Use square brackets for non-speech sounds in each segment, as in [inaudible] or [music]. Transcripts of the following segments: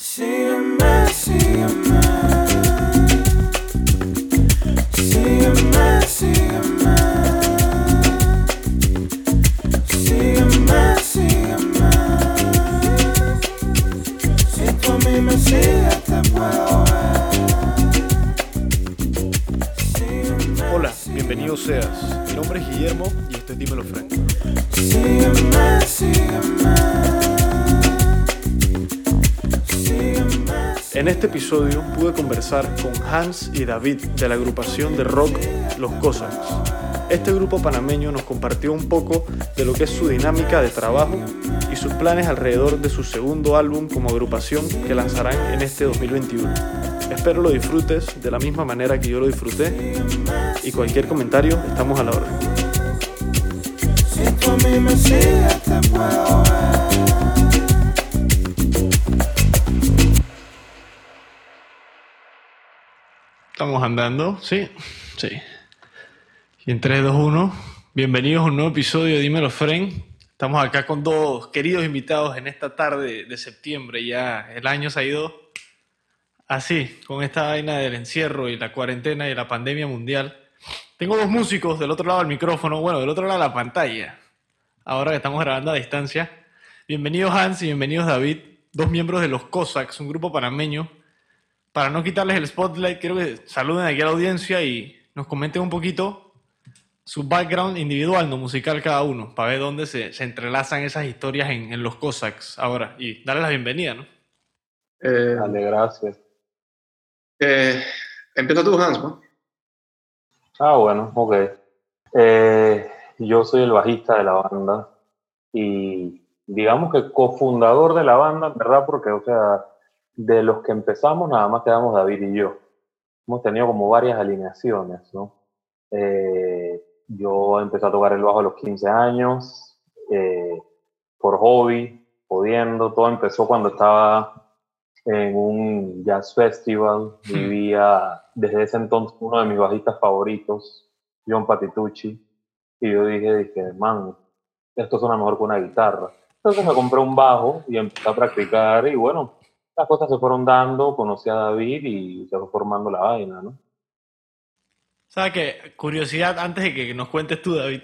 Sígueme, sígueme. Sígueme, sígueme. Sígueme, sígueme. Si tú a mí me sigues, te puedo ver. Sígueme, Hola, bienvenido seas. Mi nombre es Guillermo y esto es Dímelo Frank. sígueme, sígueme. Sígueme, En este episodio pude conversar con Hans y David de la agrupación de rock Los Cossacks. Este grupo panameño nos compartió un poco de lo que es su dinámica de trabajo y sus planes alrededor de su segundo álbum como agrupación que lanzarán en este 2021. Espero lo disfrutes de la misma manera que yo lo disfruté y cualquier comentario estamos a la orden. Andando, sí, sí. Y en 3, 2, 1, bienvenidos a un nuevo episodio de Dímelo Fren. Estamos acá con dos queridos invitados en esta tarde de septiembre. Ya el año se ha ido así, con esta vaina del encierro y la cuarentena y la pandemia mundial. Tengo dos músicos del otro lado del micrófono, bueno, del otro lado de la pantalla. Ahora que estamos grabando a distancia. Bienvenidos Hans y bienvenidos David, dos miembros de los Cossacks, un grupo panameño para no quitarles el spotlight, quiero que saluden aquí a la audiencia y nos comenten un poquito su background individual, no musical cada uno, para ver dónde se, se entrelazan esas historias en, en los Cossacks ahora. Y darles la bienvenida, ¿no? Eh, Dale, gracias. eh, empieza tú, Hans, ¿no? Ah, bueno, ok. Eh, yo soy el bajista de la banda y digamos que cofundador de la banda, ¿verdad? Porque, o sea, de los que empezamos nada más quedamos David y yo. Hemos tenido como varias alineaciones, ¿no? Eh, yo empecé a tocar el bajo a los 15 años, eh, por hobby, pudiendo. Todo empezó cuando estaba en un jazz festival. Vivía desde ese entonces uno de mis bajistas favoritos, John Patitucci. Y yo dije, dije, man, esto suena mejor que una guitarra. Entonces me compré un bajo y empecé a practicar y bueno, las cosas se fueron dando, conocí a David y se fue formando la vaina, ¿no? ¿Sabes qué? Curiosidad, antes de que nos cuentes tú, David.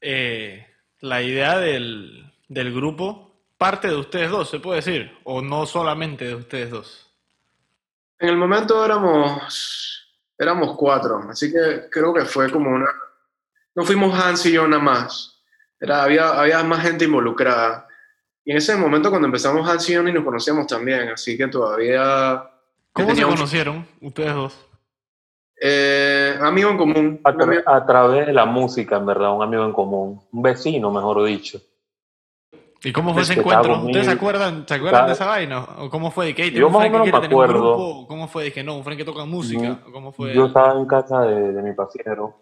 eh, la idea del, del grupo parte de ustedes dos, se puede decir, o no solamente de ustedes dos. En el momento éramos, éramos cuatro, así que creo que fue como una... No fuimos Hans y yo nada más. Era, había, había más gente involucrada. Y en ese momento cuando empezamos Hans y nos conocíamos también, así que todavía... ¿Cómo se conocieron ustedes dos? Eh, amigo en común. A, un tra- amigo- a través de la música, en verdad, un amigo en común, un vecino, mejor dicho. ¿Y cómo fue ese encuentro? ¿Ustedes se acuerdan, se acuerdan de esa vaina? ¿O cómo fue? ¿De qué? Yo más o menos me acuerdo. grupo? ¿Cómo fue? Dije, no, un friend que toca música. ¿O ¿Cómo fue? Yo estaba en casa de, de mi pasiero,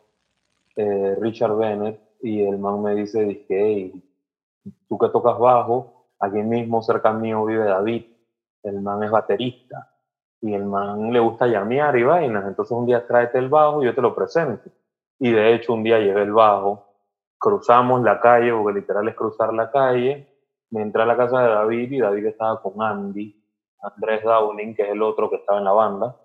eh, Richard Bennett, y el man me dice, dije, hey, tú que tocas bajo, aquí mismo cerca mío vive David, el man es baterista, y el man le gusta llamear y vainas, entonces un día tráete el bajo y yo te lo presento. Y de hecho un día llevé el bajo, cruzamos la calle, porque literal es cruzar la calle, me entré a la casa de David y David estaba con Andy, Andrés Downing, que es el otro que estaba en la banda,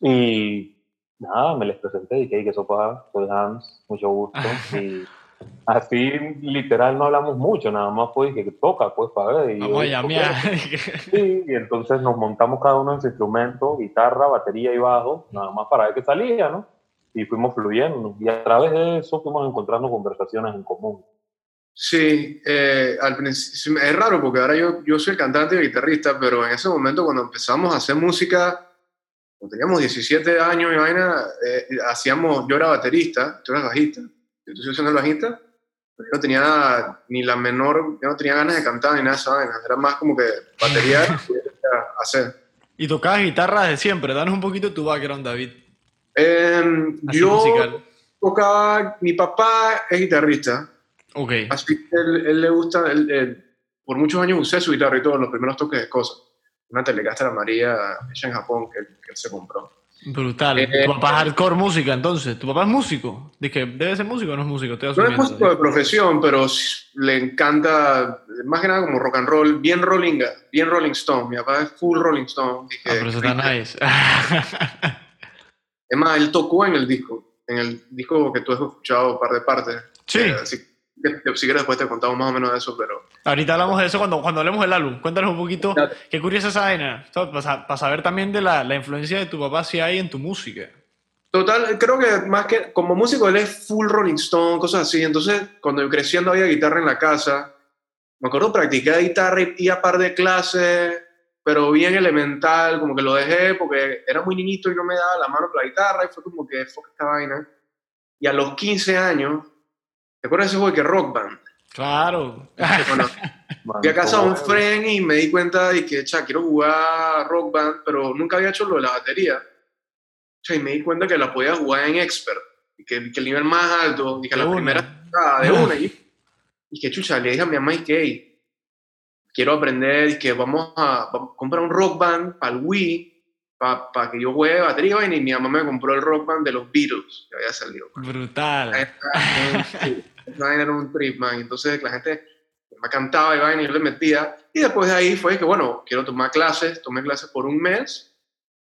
y nada, me les presenté y que hay que sopa, soy Hans, mucho gusto. [laughs] Y así literal no hablamos mucho, nada más fue que toca, pues para ver. Y Vamos a yo. "Ok". Sí, y entonces nos montamos cada uno en su instrumento, guitarra, batería y bajo, nada más para ver qué salía, ¿no? Y fuimos fluyendo. Y a través de eso fuimos encontrando conversaciones en común. Sí, eh, al principio es raro porque ahora yo, yo soy el cantante y guitarrista, pero en ese momento cuando empezamos a hacer música, cuando teníamos 17 años y vaina, eh, hacíamos, yo era baterista, tú eras bajista, yo estoy siendo bajista, pero yo no tenía ni la menor, yo no tenía ganas de cantar ni nada vaina, era más como que batería y [laughs] hacer. y tocabas guitarra desde siempre. Danos un poquito tu background, David. Así yo musical. tocaba, mi papá es guitarrista, Ok. Así que él, él le gusta, él- él- por muchos años usé su guitarra y todo, los primeros toques de cosas. Una Telecaster amarilla hecha en Japón que, que él se compró. Brutal. Eh, tu papá es hardcore música, entonces. ¿Tu papá es músico? Dije, ¿debe ser músico o no es músico? Estoy No es músico de profesión, pero le encanta, más que nada como rock and roll, bien rolling, bien Rolling Stone. Mi papá es full Rolling Stone. Dije, Ah, pero eso está nice. [laughs] Es más, él tocó en el disco, en el disco que tú has escuchado par de partes. sí. Eh, así si quieres después te contamos más o menos de eso, pero... Ahorita hablamos de eso cuando, cuando hablemos del álbum. Cuéntanos un poquito. Qué curiosa esa vaina. Para, saber también de la, la influencia de tu papá si hay en tu música. Total, creo que más que como músico él es full Rolling Stone, cosas así. Entonces, cuando yo creciendo había guitarra en la casa, me acuerdo practicar guitarra y iba a par de clases, pero bien elemental, como que lo dejé porque era muy niñito y no me daba la mano con la guitarra y fue como que fuck esta vaina. Y a los 15 años, ¿te acuerdas de ese juego que Rock Band? Claro. Bueno, [laughs] fui a casa de un friend y me di cuenta de que, cha, quiero jugar Rock Band, pero nunca había hecho lo de la batería. Cha, y me di cuenta que la podía jugar en Expert, y que, que el nivel más alto, y que De la una. primera ah, de una. Y, y que chucha, le dije a mi mamá y que "Hey, quiero aprender y que vamos a, vamos a comprar un Rock Band para el Wii, para que yo juegue batería y vaina", y mi mamá me compró el Rock Band de los Beatles, que había salido. Brutal. [laughs] Era un trip, man. Entonces la gente me cantaba y vaina y yo le metía. Y después de ahí fue que, bueno, quiero tomar clases. Tomé clases por un mes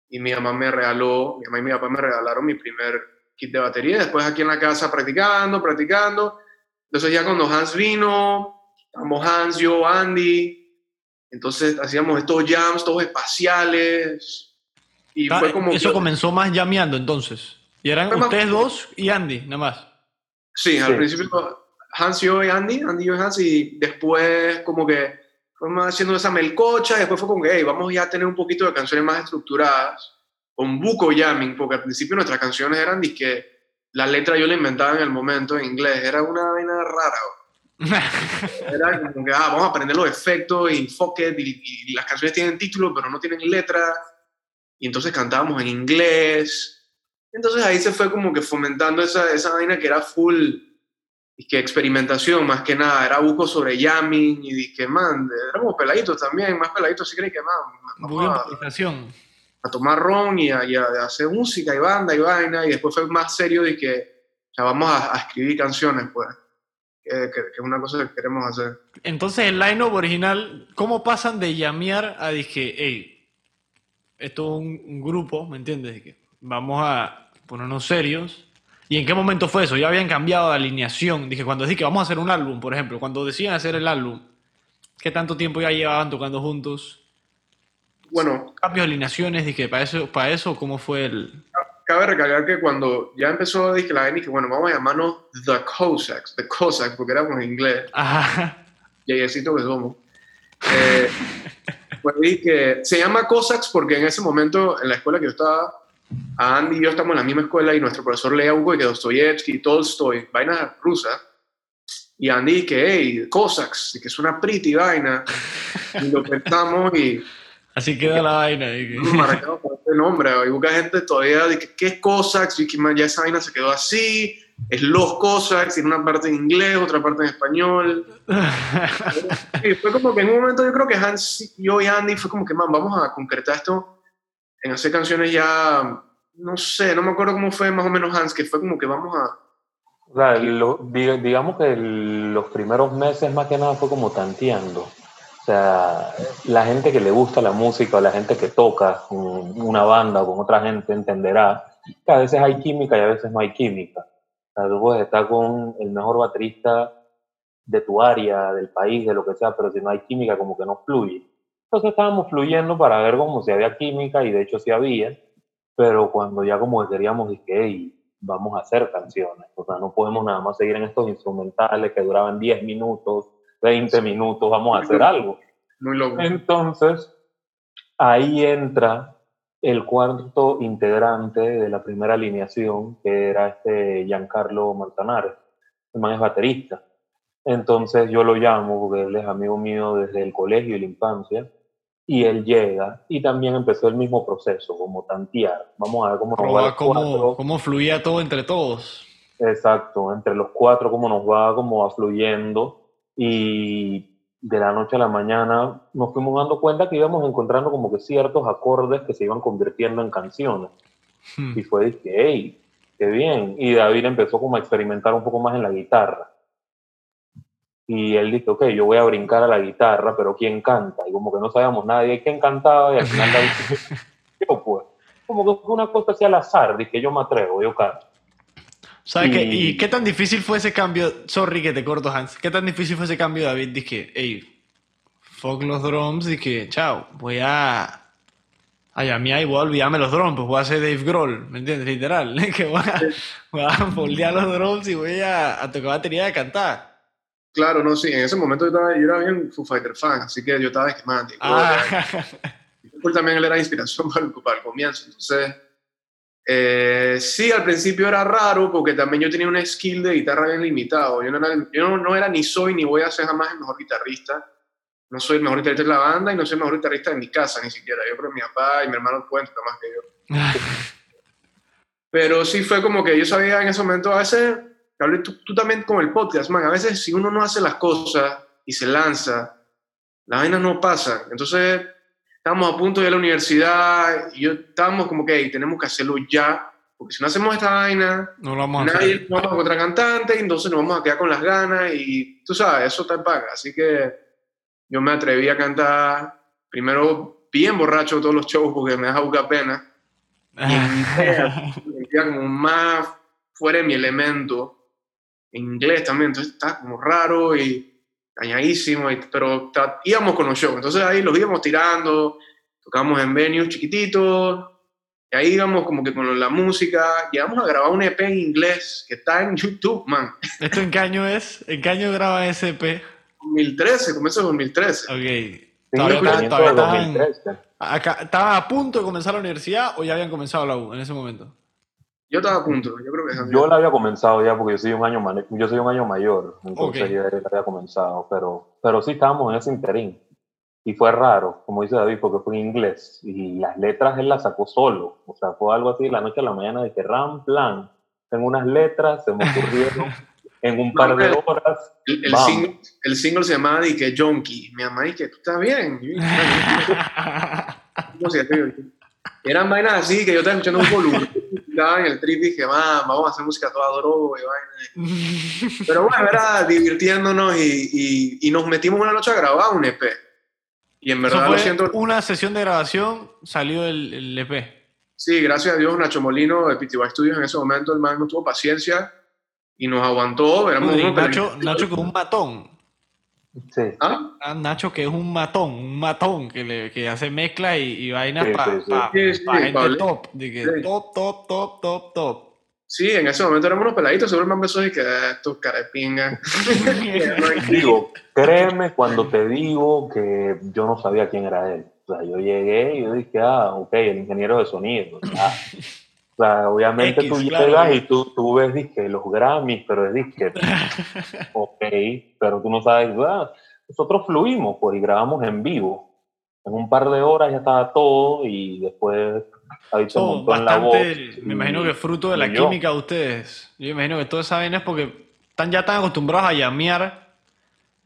y mi mamá me regaló, mi mamá y mi papá me regalaron mi primer kit de batería. Después aquí en la casa practicando, practicando. Entonces ya cuando Hans vino, estábamos Hans, yo, Andy. Entonces hacíamos estos jams, todos espaciales. Y fue como... eso que- comenzó más llameando entonces. Y eran ustedes dos y Andy, nada más. Sí, al Sí. principio Hans, yo y Andy, Andy, yo y Hans, y después como que fuimos haciendo esa melcocha, y después fue como que, hey, vamos ya a tener un poquito de canciones más estructuradas, con buco jamming, porque al principio nuestras canciones eran que la letra yo la inventaba en el momento en inglés, era una vaina rara. [laughs] Era como que, ah, vamos a aprender los efectos y enfoque, y, y las canciones tienen título, pero no tienen letra, y entonces cantábamos en inglés. Entonces ahí se fue como que fomentando esa, esa vaina que era full, y que experimentación más que nada, era buco sobre jamming, y dije, man, éramos peladitos también, más peladitos, sí creen que, man, a, tomar ron y a, y a- a hacer música y banda y vaina, y después fue más serio de que, o sea, vamos a, a escribir canciones, pues, que, que- que es una cosa que queremos hacer. Entonces, el line-up original, ¿cómo pasan de llamear a dije, hey, esto es un, un grupo, ¿me entiendes? Dije, vamos a ponernos serios. ¿Y en qué momento fue eso? Ya habían cambiado de alineación. Dije, cuando dije que vamos a hacer un álbum, por ejemplo, cuando decían hacer el álbum, ¿qué tanto tiempo ya llevaban tocando juntos? Bueno, Cambios de alineaciones, dije, para eso, para eso, ¿cómo fue el...? cabe recalcar que cuando ya empezó, dije la vaina, dije, bueno, vamos a llamarnos The Cossacks, The Cossacks, porque éramos en inglés. Ajá. yeyecito que somos. Eh, [laughs] pues dije, se llama Cossacks porque en ese momento, en la escuela que yo estaba, a Andy y yo estamos en la misma escuela y nuestro profesor leía Hugo y que Dostoyevsky, Tolstoy, vainas rusas. Y Andy que, hey, Cossacks, y que es una pretty vaina. [laughs] Y lo pensamos y Así queda la vaina. nos [laughs] marcamos por este nombre. Hay mucha gente todavía de que, ¿qué es Cossacks? Y que ya esa vaina se quedó así. Es los Cossacks, tiene una parte en inglés, otra parte en español. [laughs] Sí, fue como que en un momento yo creo que Hans, yo y Andy fue como que, man, vamos a concretar esto en hacer canciones ya, no sé, no me acuerdo cómo fue más o menos Hans, que fue como que vamos a... O sea, lo- diga- digamos que los primeros meses más que nada fue como tanteando. O sea, la gente que le gusta la música la gente que toca con una banda o con otra gente entenderá que a veces hay química y a veces no hay química. O sea, tú puedes estar con el mejor baterista de tu área, del país, de lo que sea, pero si no hay química como que no fluye. Entonces estábamos fluyendo para ver como si había química y de hecho sí había, pero cuando ya como que queríamos, dije, "Ey, vamos a hacer canciones. O sea, no podemos nada más seguir en estos instrumentales que duraban 10 minutos, 20 minutos, vamos a hacer algo. Muy loco. Entonces, ahí entra el cuarto integrante de la primera alineación, que era este Giancarlo Manzanares. El man es baterista. Entonces yo lo llamo porque él es amigo mío desde el colegio y la infancia. Y él llega y también empezó el mismo proceso, como tantear. Vamos a ver cómo nos va cómo, cómo fluía todo entre todos. Exacto, entre los cuatro, cómo nos va como afluyendo y de la noche a la mañana nos fuimos dando cuenta que íbamos encontrando como que ciertos acordes que se iban convirtiendo en canciones. Hmm. Y fue, dije, hey, qué bien. Y David empezó como a experimentar un poco más en la guitarra. Y él dijo, ok, yo voy a brincar a la guitarra, pero ¿quién canta? Y como que no sabíamos nadie quién cantaba, y al final David dijo, [laughs] yo pues. Como que fue una cosa así al azar, dije, yo me atrevo, yo canto. ¿Sabes qué? Y- ¿Y qué tan difícil fue ese cambio? Sorry que te corto, Hans. ¿Qué tan difícil fue ese cambio, David? Dije, hey, fuck los drums. Dije, chao, voy a. A llamear y voy a olvidarme los drums. Pues voy a hacer Dave Grohl, ¿me entiendes? Literal. [laughs] Que voy a, voy a foldear los drums y voy a, a tocar batería y a cantar. Claro, no, sí, en ese momento yo, estaba, yo era bien Foo Fighter fan, así que yo estaba esquemando. Ah, [laughs] Él también él era inspiración [laughs] para el, para el comienzo. Entonces, eh, sí, al principio era raro porque también yo tenía un skill de guitarra bien limitado. Yo, no era, yo no, no era ni soy ni voy a ser jamás el mejor guitarrista. No soy el mejor guitarrista de la banda y no soy el mejor guitarrista de mi casa ni siquiera. Yo creo que mi papá y mi hermano pueden tocar más que yo. Pero sí fue como que yo sabía en ese momento, a veces, hablé tú, tú también con el podcast, man, a veces si uno no hace las cosas y se lanza, las vainas no pasan. Entonces, estábamos a punto de ir a la universidad y yo estábamos como que "Ey, tenemos que hacerlo ya, porque si no hacemos esta vaina, no vamos a nadie hacer. no vamos a encontrar cantante y entonces nos vamos a quedar con las ganas y tú sabes, eso te paga. Así que yo me atreví a cantar primero bien borracho todos los shows porque me dejaba buscar pena. [laughs] Y me sentía como más fuera de mi elemento. En inglés también, entonces estaba como raro y dañadísimo, y- pero ta- íbamos con los shows. Entonces ahí los íbamos tirando, tocábamos en venues chiquititos, y ahí íbamos como que con la música. Llegamos a grabar un EP en inglés que está en YouTube, man. ¿Esto en qué año es? ¿En qué año graba ese EP? 2013, comienzo de 2013. Ok. Todavía, está- todavía estaban, 2013. acá, ¿Estaban a punto de comenzar la universidad o ya habían comenzado la U en ese momento? Yo estaba a punto, yo creo que. Yo la había comenzado ya porque yo soy un año, yo soy un año mayor, entonces Ok. ya la había comenzado, pero, pero sí estábamos en ese interín. Y fue raro, como dice David, porque fue en inglés y las letras él las sacó solo. O sea, fue algo así de la noche a la mañana de que ram, plan. Tengo unas letras, se me ocurrieron [laughs] en un par de horas. El, single, el single se llamaba Dique Jonky. Mi mamá dice, ¿tú estás bien? Y. [laughs] Eran vainas así que yo estaba escuchando un volumen. Estaba en el trip y dije, "Ma, vamos a hacer música toda droga y vaina. Pero bueno, era divirtiéndonos y, y, y nos metimos una noche a grabar un EP. Y en verdad lo siento. una sesión de grabación, salió el, el EP. Sí, gracias a Dios, Nacho Molino de PTY Studios en ese momento, el man no tuvo paciencia y nos aguantó. Éramos Uy, Nacho. Nacho es un matón. Sí, ¿Ah? Ah, Nacho que es un matón, un matón que, le, que hace mezcla y, y vainas Sí, para sí, sí. Sí, sí, gente Pablo. top. De que Sí. top, top, top, top, top. Sí, en ese momento éramos unos peladitos, seguro man empezó y que "Ah, estos carepingas. [laughs] digo, créeme cuando te digo que yo no sabía quién era él. O sea, yo llegué y yo dije, ah, ok, el ingeniero de sonido. Ah. O sea, obviamente X, tú claro. llegas y tú, tú ves disque, los Grammys, pero es disque, [laughs] ok, pero tú no sabes, ah, nosotros fluimos, pues, y grabamos en vivo. En un par de horas ya estaba todo y después ahí se Todo montó en la voz. bastante, me imagino que fruto de la yo. química de ustedes. Yo me imagino que toda esa vaina es porque están ya tan acostumbrados a llamear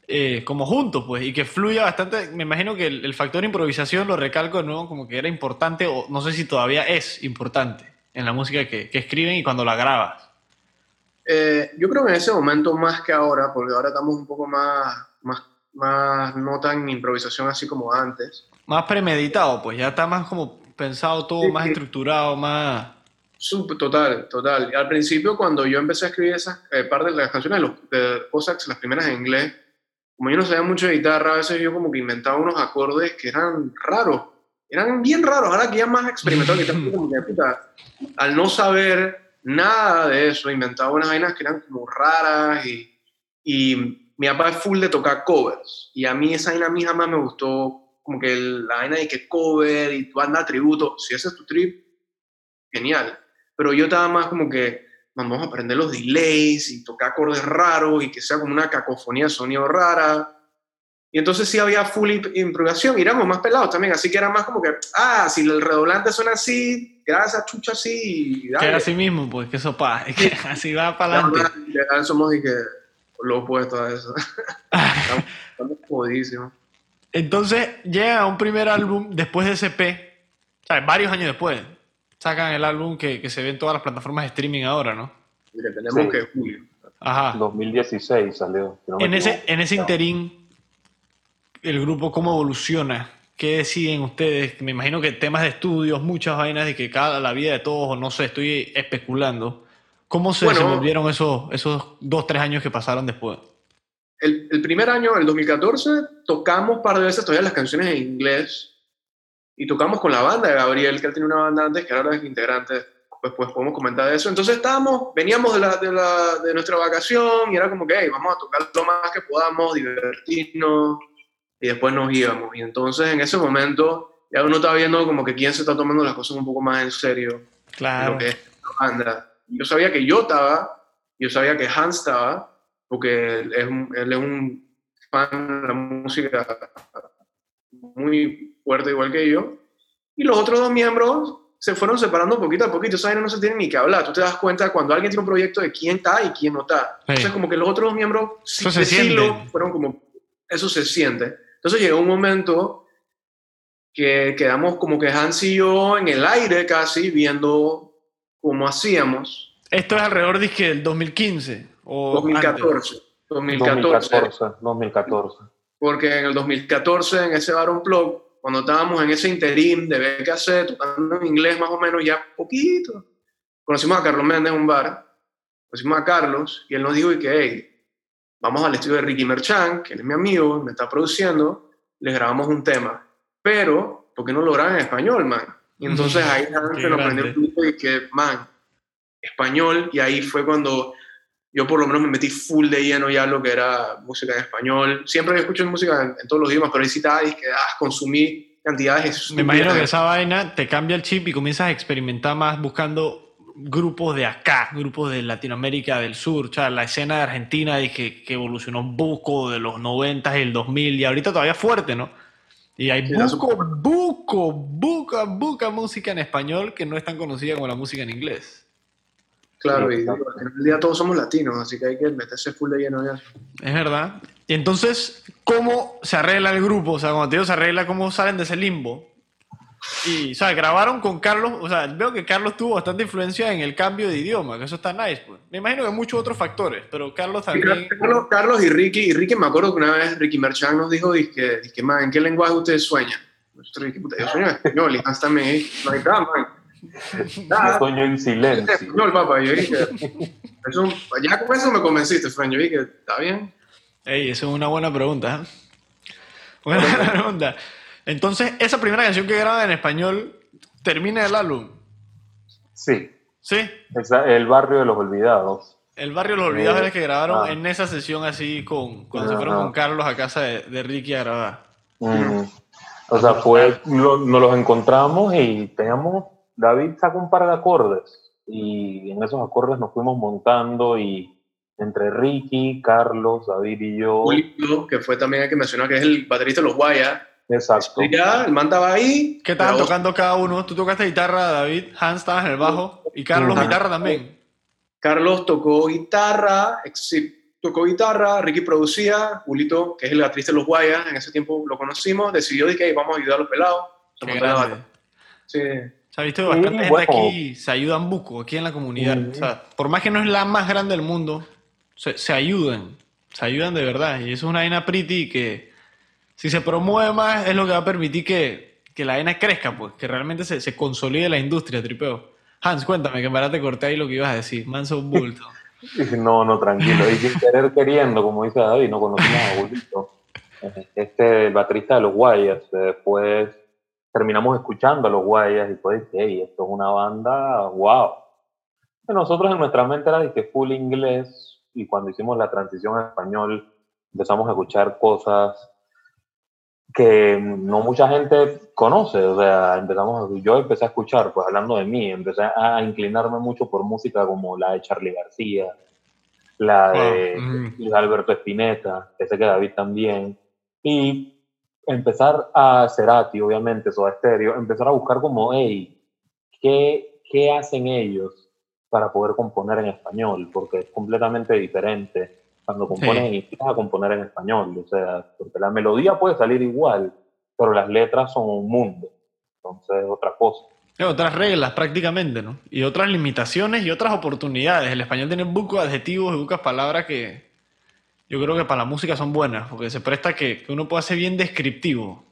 eh, como juntos, pues, y que fluya bastante. Me imagino que el, el factor improvisación, lo recalco de nuevo, como que era importante, o no sé si todavía es importante en la música que, que escriben y cuando la grabas. Eh, yo creo que en ese momento más que ahora, porque ahora estamos un poco más, más, más no tan improvisación así como antes. Más premeditado, pues, ya está más como pensado todo, Sí, más sí. estructurado, más... Total, total. Al principio, cuando yo empecé a escribir esas eh, par de las canciones de los de Cossacks, las primeras en inglés, como yo no sabía mucho de guitarra, a veces yo como que inventaba unos acordes que eran raros. Eran bien raros. Ahora que ya más experimentado que [laughs] como que, puta, al no saber nada de eso, inventaba unas vainas que eran como raras y, y mi papá es full de tocar covers. Y a mí esa vaina a mí jamás me gustó, como que la vaina de que cover y banda tributo, si ese es tu trip, genial. Pero yo estaba más como que vamos a aprender los delays y tocar acordes raros y que sea como una cacofonía de sonido rara. Y entonces sí había full imp- improvisación y éramos más pelados también, así que era más como que, ah, si el redoblante suena así, graba esa chucha así Que era así mismo, pues, que eso pa, que [laughs] así va para adelante. Ya, ya somos y que lo opuesto a eso. [laughs] estamos, estamos jodidísimos. Entonces llega un primer álbum después de ese P, o sea, varios años después. sacan el álbum que, que se ve en todas las plataformas de streaming ahora, ¿no? Que tenemos Sí. que julio. Ajá. 2016 salió. no En ese, en ese interín, el grupo, ¿cómo evoluciona? ¿Qué deciden ustedes? Me imagino que temas de estudios, muchas vainas de que cada la vida de todos, o no sé, estoy especulando. ¿Cómo se Bueno. desenvolvieron esos, esos dos, tres años que pasaron después? El, el primer año, el 2014, tocamos un par de veces todavía las canciones en inglés y tocamos con la banda de Gabriel, que él tenía una banda antes, que ahora es integrante, pues, pues podemos comentar de eso. Entonces estábamos, veníamos de, la, de, la, de nuestra vacación y era como que, hey, vamos a tocar lo más que podamos, divertirnos y después nos íbamos. Y entonces en ese momento ya uno está viendo como que quién se está tomando las cosas un poco más en serio Claro. lo que es la banda. Yo sabía que yo estaba, yo sabía que Hans estaba, porque él es un, él es un fan de la música muy fuerte igual que yo. Y los otros dos miembros se fueron separando poquito a poquito. Esa no se tiene ni que hablar. Tú te das cuenta cuando alguien tiene un proyecto de quién está y quién no está. Sí. Entonces, como que los otros dos miembros sí, Eso se sí siente. lo- fueron como. Eso se siente. Entonces llegó un momento que quedamos como que Hans y yo en el aire casi viendo cómo hacíamos. Esto es alrededor dizque, del 2015 o antes. 2014. 2014. 2014, 2014. Porque en el 2014, en ese Baron Plug, cuando estábamos en ese interim de ver qué hacer, tocando en inglés más o menos ya poquito, conocimos a Carlos Méndez en un bar, conocimos a Carlos y él nos dijo y que, hey, vamos al estudio de Ricky Merchant, que él es mi amigo, me está produciendo, les grabamos un tema. Pero, ¿por qué no lo graban en español, man? Y entonces ahí se nos prendió el pito y que, man, español, y ahí fue cuando yo por lo menos me metí full de lleno ya lo que era música en español. Siempre escucho música en, en todos los idiomas, pero ahí sí y que ah, consumí cantidades Me imagino que esa vaina te cambia el chip y comienzas a experimentar más buscando grupos de acá, grupos de Latinoamérica del Sur, o sea, la escena de Argentina dije, que evolucionó un buco de los 90 y el 2000 y ahorita todavía fuerte, ¿no? Y hay Sí, buco, buco, buca, buca música en español que no es tan conocida como la música en inglés. Claro, y al final del día todos somos latinos, así que hay que meterse full de lleno ya. Es verdad. Y entonces, ¿cómo se arregla el grupo? O sea, cuando te digo se arregla, ¿cómo salen de ese limbo? Y, o sea, grabaron con Carlos, o sea, veo que Carlos tuvo bastante influencia en el cambio de idioma, que eso está nice, pues. Me imagino que muchos otros factores, pero Carlos Y también... Carlos, Carlos y Ricky, y Ricky me acuerdo que una vez Ricky Merchant nos dijo, que, que man, ¿en qué lenguaje ustedes sueñan? Nosotros puta, yo sueño en español, y Hans también, no hay nada, man. Yo Nada, sueño en silencio. español, papá. Yo dije, eso, ya con eso me convenciste, Fran. Yo dije, está bien. Ey, eso es una buena pregunta. ¿eh? Buena pregunta. Entonces, esa primera canción que graban en español termina el álbum. Sí, ¿Sí? esa- el barrio de los olvidados. El barrio de los olvidados Eh, era el que grabaron ah. en esa sesión así con cuando se fueron con Carlos a casa de, de Ricky a grabar. Mm. O sea, fue, lo- nos los encontramos y teníamos, David sacó un par de acordes y en esos acordes nos fuimos montando y entre Ricky, Carlos, David y yo, Julio, que fue también el que mencionó que es el baterista de los Guayas. Exacto, Ya, el man estaba ahí. ¿Qué estaban tocando cada uno? Tú tocaste guitarra, David, Hans estabas en el bajo y Carlos Ajá. guitarra también. Carlos tocó guitarra, tocó guitarra, Ricky producía, Julito, que es el baterista de los Guayas, en ese tiempo lo conocimos, decidió de que "Hey, vamos a ayudar a los pelados. Se Qué grande. Sí. Se ha visto bastante gente bueno. aquí, se ayudan buco aquí en la comunidad. Ujú. O sea, por más que no es la más grande del mundo, se, se ayudan, se ayudan de verdad. Y eso es una vaina pretty que si se promueve más es lo que va a permitir que, que la vaina crezca, pues, que realmente se, se consolide la industria, tripeo. Hans, cuéntame, que verdad te corté ahí lo que ibas a decir. Manso bulto. [laughs] No, no, tranquilo. Y sin querer queriendo, como dice David, no conocimos a Julito. Este el baterista de los Guayas. Después terminamos escuchando a los Guayas y pues hey, esto es una banda, wow. Y nosotros en nuestra mente era de que full inglés y cuando hicimos la transición a español empezamos a escuchar cosas que no mucha gente conoce, o sea, empezamos, yo empecé a escuchar, pues hablando de mí, empecé a inclinarme mucho por música como la de Charlie García, la de Wow. Alberto Spinetta, que sé que David también, y empezar a Cerati, obviamente, Soda Stereo, empezar a buscar como, hey, ¿qué, ¿qué hacen ellos para poder componer en español? Porque es completamente diferente cuando compones Sí. en inglés a componer en español, o sea, porque la melodía puede salir igual, pero las letras son un mundo, entonces es otra cosa. Hay otras reglas prácticamente, ¿no? Y otras limitaciones y otras oportunidades. El español tiene bucos adjetivos y bucas palabras que yo creo que para la música son buenas, porque se presta que, que uno pueda ser bien descriptivo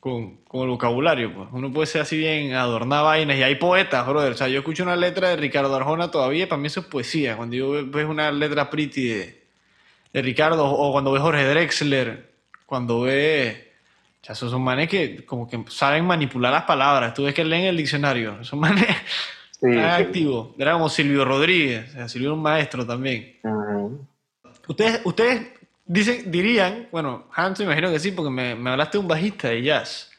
con, con el vocabulario. Pues. Uno puede ser así bien adornar vainas. Y hay poetas, brother. O sea, yo escucho una letra de Ricardo Arjona todavía, para mí eso es poesía. Cuando yo ve- ves una letra pretty de, de Ricardo, o cuando ves Jorge Drexler, cuando ves... O sea, esos son manes que como que saben manipular las palabras. Tú ves que leen el diccionario. Son manes [laughs] Sí, tan sí. activos. Era como Silvio Rodríguez. O sea, Silvio era un maestro también. Ujú. Ustedes, ustedes dicen, dirían, bueno, Hans, me imagino que sí, porque me, me hablaste de un bajista de jazz.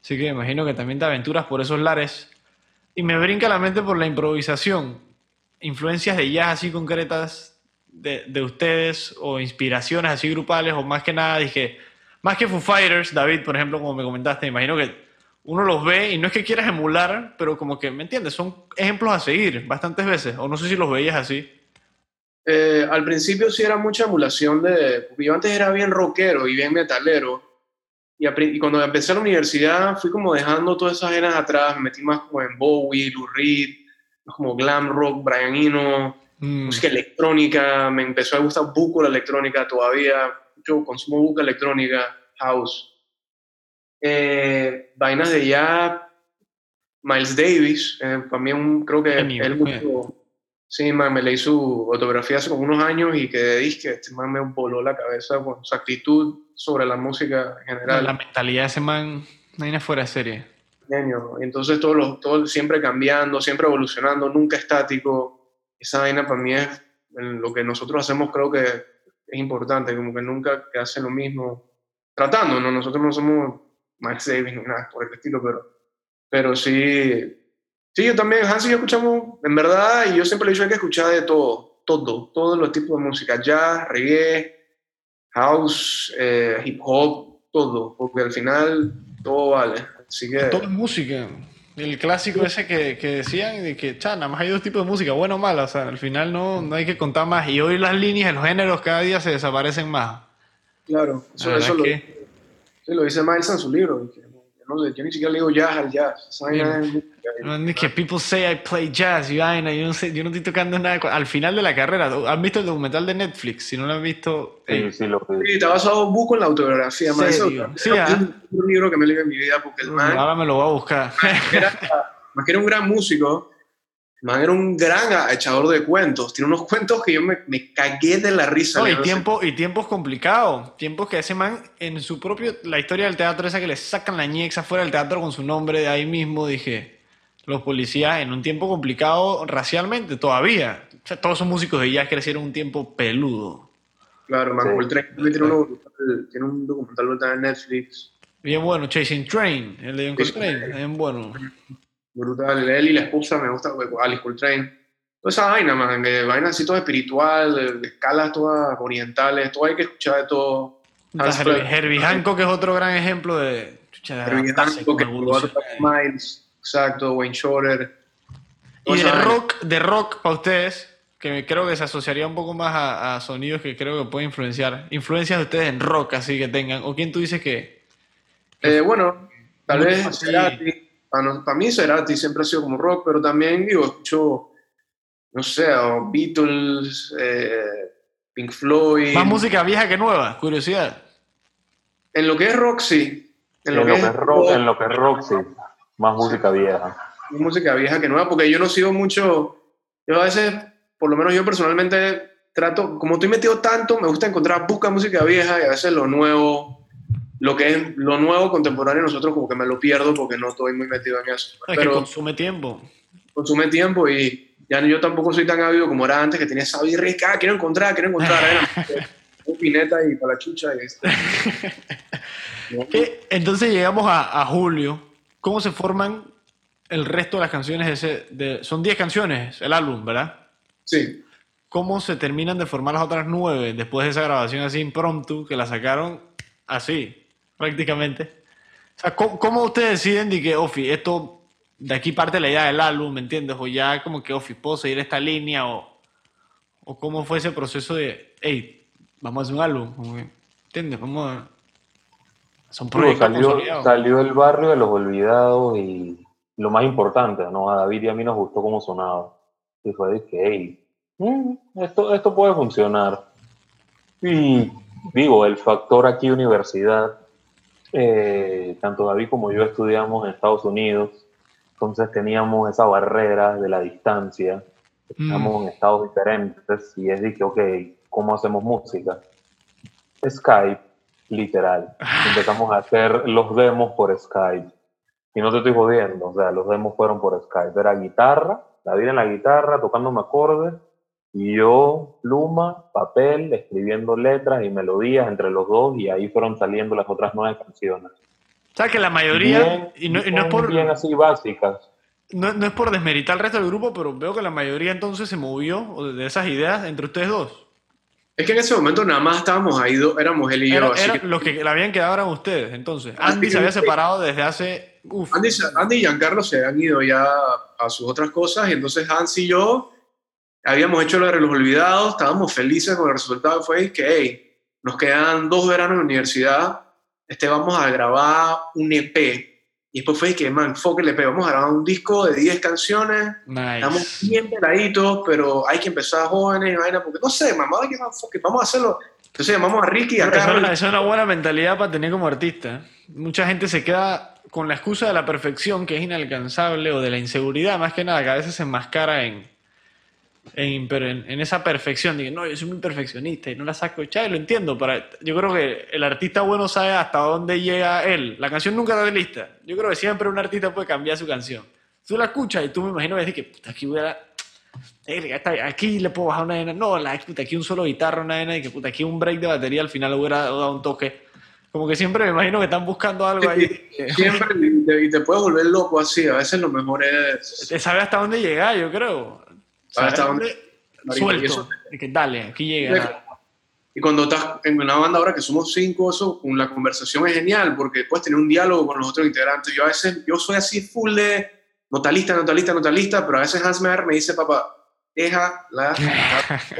Así que imagino que también te aventuras por esos lares. Y me brinca la mente por la improvisación. Influencias de jazz así concretas de, de ustedes o inspiraciones así grupales o más que nada, dije, más que Foo Fighters, David, por ejemplo, como me comentaste, me imagino que uno los ve y no es que quieras emular, pero como que, ¿me entiendes? Son ejemplos a seguir bastantes veces, o no sé si los veías así. Eh, al principio sí era mucha emulación de... Yo antes era bien rockero y bien metalero. Y, a pri- y cuando empecé a la universidad fui como dejando todas esas eras atrás. Me metí más como en Bowie, Lou Reed, como glam rock, Brian Eno, Mm. música electrónica. Me empezó a gustar buco la electrónica todavía. Yo consumo buca electrónica, house. Eh, vainas de ya... Miles Davis, eh, también un- creo que él. Sí, man, me leí su autografía hace como unos años y quedé disque, este man me voló la cabeza con su actitud sobre la música en general. La mentalidad de ese man, no hay una fuera de serie. Genio. Entonces todo, lo, todo siempre cambiando, siempre evolucionando, nunca estático. Esa vaina para mí es lo que nosotros hacemos creo que es importante, como que nunca que hace lo mismo. Tratando, ¿no? Nosotros no somos Miles Davis ni nada por el estilo, pero, pero sí, sí, yo también, Hans y yo escuchamos, en verdad, y yo siempre le he dicho que escuchar de todo, todo, todos los tipos de música, jazz, reggae, house, eh, hip hop, todo, porque al final todo vale. Así que... Todo es música. El clásico ese que, que decían de que, cha, nada más hay dos tipos de música, buena o mala. O sea, al final no, no hay que contar más. Y hoy las líneas, los géneros cada día se desaparecen más. Claro, eso, eso lo, que- sí, lo dice Miles en su libro. que no- que no sé, yo ni siquiera le digo jazz al jazz. Esa vaina es es que people say I play jazz y vaina, yo no sé, yo no estoy tocando nada. Al final de la carrera, ¿han visto el documental de Netflix? Si no lo han visto, Sí, ey, sí, lo que Sí, está basado buco en la autografía. man. Eso- es Sí, ah. un libro que me leí en mi vida porque el man, ahora me lo voy a buscar. era, más que era un gran músico, man era un gran echador de cuentos. Tiene unos cuentos que yo me, me cagué de la risa. No, y, tiempo, y tiempos complicados. Tiempos que ese man, en su propio. La historia del teatro, esa que le sacan la ñexa fuera del teatro con su nombre de ahí mismo, dije. Los policías en un tiempo complicado racialmente, todavía. O sea, todos esos músicos de jazz crecieron un tiempo peludo. Claro, man, Sí. Coltrane también tiene, uno tiene un documental en Netflix. Bien bueno, Chasing Train, el de John. Coltrane, bien bueno. Brutal. Él y la esposa me gusta, pues, Alice Coltrane. Toda esa vaina, man, de vaina así toda espiritual, de, de escalas todas orientales, todo hay que escuchar de todo. Herbie. Herbie Hancock es otro gran ejemplo de. chucha, de Herbie Hancock, que. Miles, exacto, Wayne Shorter. Y de rock, de rock para ustedes, que creo que se asociaría un poco más a, a sonidos que creo que pueden influenciar. Influencias de ustedes en rock, así que tengan. ¿O quién tú dices que? Eh, bueno, tal vez. Cerati. Para, mí Cerati siempre ha sido como rock, pero también, digo, escucho, no sé, o Beatles, eh, Pink Floyd. Más música vieja que nueva, curiosidad. En lo que es rock, sí. en lo que es rock, en lo que es rock, sí. Más música vieja. música vieja que nueva, porque yo no sigo mucho, yo a veces, por lo menos yo personalmente trato, como estoy metido tanto, me gusta encontrar, busca música vieja y a veces lo nuevo, lo que es lo nuevo contemporáneo, nosotros como que me lo pierdo porque no estoy muy metido en eso. Es que Pero consume tiempo. consume tiempo y ya yo tampoco soy tan ávido como era antes, que tenía esa birra y ah, quiero encontrar, quiero encontrar, [laughs] un pineta y para la chucha y esto. [laughs] Eh, Entonces llegamos a, a julio. ¿Cómo se forman el resto de las canciones? de ese, de- son 10 canciones el álbum, ¿verdad? Sí. ¿Cómo se terminan de formar las otras 9 después de esa grabación así impromptu que la sacaron así, prácticamente? O sea, ¿cómo, cómo ustedes deciden de que, Ofi, esto de aquí parte la idea del álbum, ¿me entiendes? O ya como que, Ofi, ¿puedo seguir esta línea? O, o cómo fue ese proceso de, hey, vamos a hacer un álbum, ¿entiendes? Vamos a... Son proyectos salió, consolidados. salió el barrio de los olvidados y lo más importante, ¿no? A David y a mí nos gustó cómo sonaba. Y fue de que, hey, mm, esto, esto puede funcionar. Y digo, el factor aquí universidad, eh, tanto David como yo estudiamos en Estados Unidos, entonces teníamos esa barrera de la distancia, estamos en estados diferentes y es de que, ok, ¿cómo hacemos música? Skype, literal. Empezamos a hacer los demos por Skype. Y no te estoy jodiendo, o sea, los demos fueron por Skype. Era guitarra, David en la guitarra, tocándome acordes, yo, pluma, papel, escribiendo letras y melodías entre los dos, y ahí fueron saliendo las otras nueve canciones. O sea, que la mayoría, Bien, y, no, y no es por, bien así básicas. no, no es por desmeritar al resto del grupo, pero veo que la mayoría entonces se movió o de esas ideas entre ustedes dos. Es que en ese momento nada más estábamos ahí, do- éramos él y yo. Era, así era- que los que le habían quedado eran ustedes, entonces. Andy que- se había separado desde hace... Uf, Andy, Andy y Giancarlo se han ido ya a sus otras cosas y entonces Hans y yo habíamos hecho lo de los olvidados, estábamos felices con el resultado, fue que hey, nos quedan dos veranos en la universidad, este vamos a grabar un EP y después fue que man, fuck el EP, vamos a grabar un disco de 10 canciones, estamos nice. bien peladitos, pero hay que empezar jóvenes y vaina, porque no sé, mamá, hay que, fuck it, vamos a hacerlo. Entonces llamamos a Ricky y a Carlos. es una buena mentalidad para tener como artista. Mucha gente se queda con la excusa de la perfección que es inalcanzable o de la inseguridad, más que nada, que a veces se enmascara en, en, pero en, en esa perfección. Digo, no, yo soy muy perfeccionista y no la saco y lo entiendo. Para, yo creo que el artista bueno sabe hasta dónde llega él. La canción nunca está lista. Yo creo que siempre un artista puede cambiar su canción. Tú la escuchas y tú me imagino que decir que puta, aquí eh, esta- Aquí le puedo bajar una vena. No, la, puta, aquí un solo guitarra, una vena y que puta, aquí un break de batería al final le hubiera dado un toque. Como que siempre me imagino que están buscando algo ahí. Siempre, y te, y te puedes volver loco así. A veces lo mejor es. Te sabe hasta dónde llegar, yo creo. Marico, y Suelto. eso- De que dale, aquí llega. Y cuando estás en una banda ahora que somos cinco, eso, la conversación es genial porque puedes tener un diálogo con los otros integrantes. Yo a veces, yo soy así full de notalista, notalista, notalista, pero a veces Hans Meyer me dice, papá, deja la... [laughs]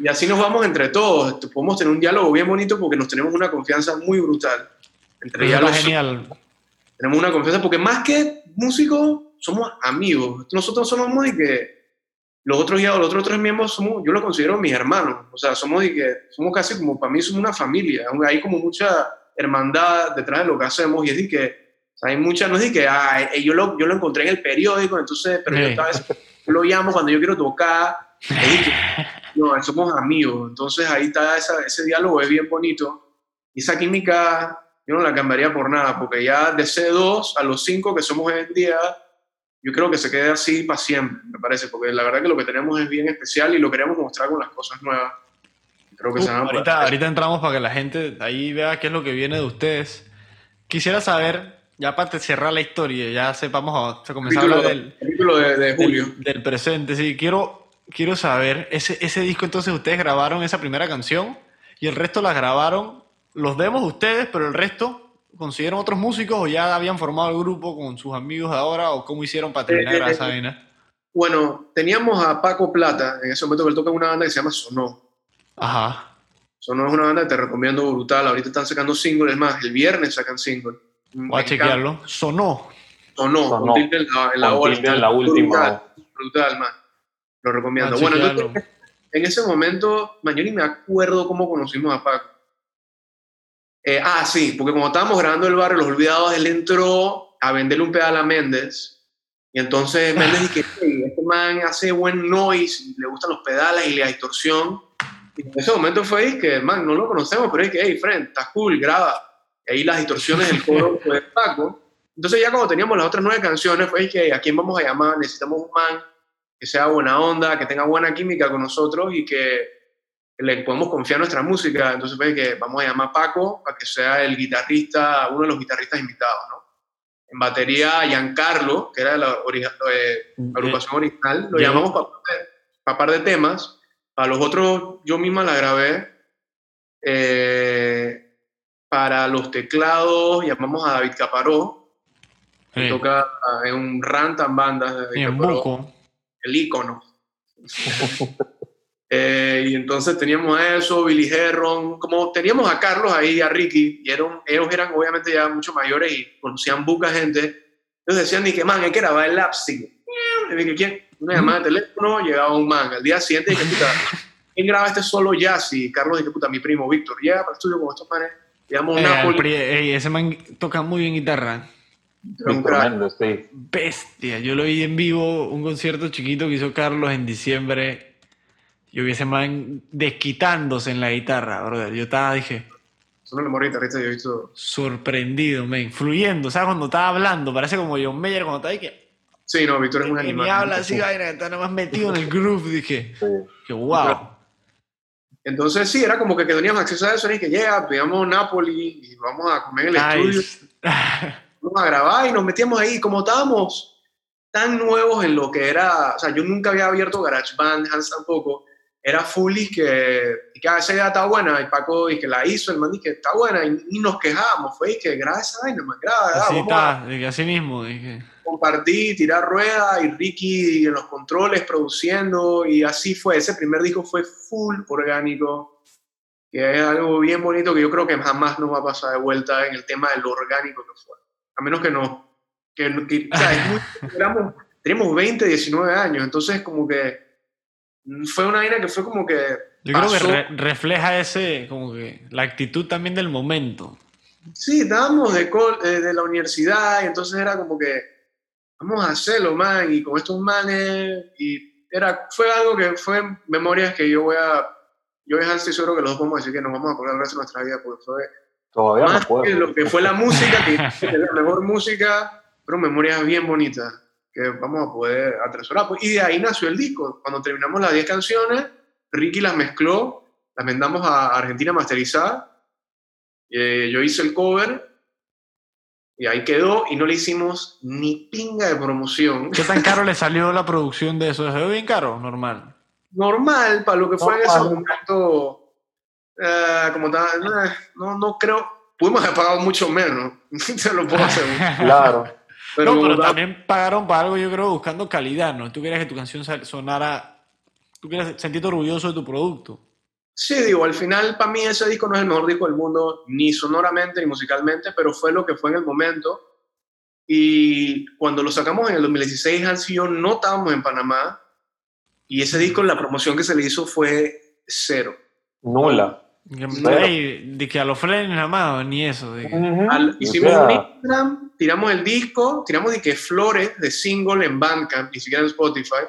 y así nos vamos entre todos. Podemos tener un diálogo bien bonito porque nos tenemos una confianza muy brutal. Entre está los- genial. tenemos una confianza porque más que músicos somos amigos nosotros somos de que los otros ya los otros tres miembros somos yo lo considero mis hermanos. O sea somos somos casi como para mí somos una familia. Hay como mucha hermandad detrás de lo que hacemos y es de que o sea, hay mucha no es de que ah, yo lo yo lo encontré en el periódico entonces pero yo, Sí. esta vez, yo lo llamo cuando yo quiero tocar. Es de que [laughs] no somos amigos. Entonces ahí está esa- ese diálogo es bien bonito. Y esa química yo no la cambiaría por nada, porque ya de C2 a los 5 que somos hoy en día, yo creo que se quede así para siempre, me parece, porque la verdad que lo que tenemos es bien especial y lo queremos mostrar con las cosas nuevas. Creo que Uf, se van ahorita, ahorita entramos para que la gente ahí vea qué es lo que viene de ustedes. Quisiera saber, ya para cerrar la historia, ya sepamos, a comenzar a hablar del, de, de Julio. del, del presente. Sí, quiero, quiero saber, ese, ese disco entonces ustedes grabaron esa primera canción y el resto las grabaron, los demos ustedes, pero el resto consiguieron otros músicos o ya habían formado el grupo con sus amigos ahora o cómo hicieron para terminar Eh, grabar esa vaina. Bueno, teníamos a Paco Plata, en ese momento que él toca en una banda que se llama Sonó. Ajá. Sonó es una banda que te recomiendo brutal, ahorita están sacando singles, es más, el viernes sacan singles. Voy a chequearlo. Sonó. Sonó, Sonó. en la, en la Con hora, tilde en la última. Brutal, brutal, man. Lo recomiendo. Bueno, entonces, en ese momento, man, yo ni me acuerdo cómo conocimos a Paco. Eh, ah, sí, porque como estábamos grabando el barrio Los Olvidados, él entró a venderle un pedal a Méndez. Y entonces Méndez dice que "Hey, este man hace buen noise, y le gustan los pedales y la distorsión. Y en ese momento fue que, man, no lo conocemos, pero es que, hey, friend, estás cool, graba. Y ahí las distorsiones del coro fue Paco. Entonces ya cuando teníamos las otras nueve canciones fue que a quién vamos a llamar, necesitamos un man que sea buena onda, que tenga buena química con nosotros y que le podemos confiar nuestra música. Entonces fue que vamos a llamar a Paco para que sea el guitarrista, uno de los guitarristas invitados, ¿no? En batería, Giancarlo, que era la eh, agrupación original, lo llamamos para par de temas. Para los otros, yo misma la grabé. Eh, para los teclados, llamamos a David Caparó, que toca en un rantan bandas de David en Caparó, el ícono. [laughs] Eh, y entonces teníamos a eso, Billy Herron, como teníamos a Carlos ahí, a Ricky, y eran, ellos eran obviamente ya mucho mayores y conocían buca gente, Entonces decían, dije, man, hay que grabar el dije, ¿quién? Una llamada de teléfono, llegaba un man. Al día siguiente dije, puta, ¿quién graba este solo jazz? Y Carlos dije, puta, mi primo Víctor, llega para el estudio con estos manes. Llegamos a Eh, Nápoles. pri- ey, ese man toca muy bien guitarra. Tremendo, sí. Bestia. Yo lo vi en vivo, un concierto chiquito que hizo Carlos en diciembre. Yo vi ese man desquitándose en la guitarra, brother. Yo estaba, dije, una memoria guitarrista que yo he visto. sorprendido, men. Fluyendo, ¿sabes? Cuando estaba hablando, parece como John Mayer cuando está ahí que, Sí, no, Víctor es un animal. ni habla así, vaina, está nada más metido en el groove. Dije, sí. que wow. Entonces sí, era como que, que teníamos acceso a eso, y que llega, pegamos Napoli y vamos a comer en el estudio, vamos a grabar y nos metíamos ahí. Como estábamos tan nuevos en lo que era, o sea, yo nunca había abierto GarageBand, Hans tampoco, era full y que, que "Ah, esa idea está buena, y Paco y que la hizo, el man y que está buena, y, y nos quejábamos, fue y que graba esa vaina, man, graba, Así vamos a está, dije, así mismo. Dije, compartir, tirar rueda, y Ricky en los controles produciendo, y así fue, ese primer disco fue full orgánico, que es algo bien bonito que yo creo que jamás nos va a pasar de vuelta en el tema de lo orgánico que fue, a menos que no, que, que- o sea, es muy- éramos- teníamos 20, 19 años, entonces como que fue una vaina que fue como que yo creo que pasó. re- refleja ese, como que, la actitud también del momento. Sí, estábamos de, col- eh, de la universidad y entonces era como que vamos a hacerlo, man, y con estos manes, y era, fue algo que fue memorias que yo voy a, yo estoy seguro que los dos podemos decir que nos vamos a acordar el resto de nuestra vida, porque fue Todavía más que acuerdo. lo que fue la música, que es la mejor música, fueron memorias bien bonitas que vamos a poder atesorar. Pues, Y de ahí nació el disco. Cuando terminamos las 10 canciones, Ricky las mezcló, las mandamos a Argentina a masterizar. Eh, yo hice el cover y ahí quedó y no le hicimos ni pinga de promoción. ¿Qué tan caro le salió la [laughs] producción de eso? ¿Se ve bien caro? Normal. Normal para lo que fue en ese momento. eh, como tal, eh, no, no creo. Pudimos haber pagado mucho menos, [laughs] te lo puedo asegurar. Claro. Pero, no, pero tal- también pagaron para algo, yo creo, buscando calidad, ¿no? Tú querías que tu canción sonara... Tú querías sentirte orgulloso de tu producto. Sí, digo, al final para mí ese disco no es el mejor disco del mundo, ni sonoramente ni musicalmente, pero fue lo que fue en el momento. Y cuando lo sacamos en el 2016, Hans y yo no estábamos en Panamá. Y ese disco, la promoción que se le hizo fue cero. Nula. De que a los frenes nada más, ni eso. de que- Al- O hicimos sea, un Instagram, tiramos el disco, tiramos de que flores de single en Bandcamp, ni siquiera en Spotify.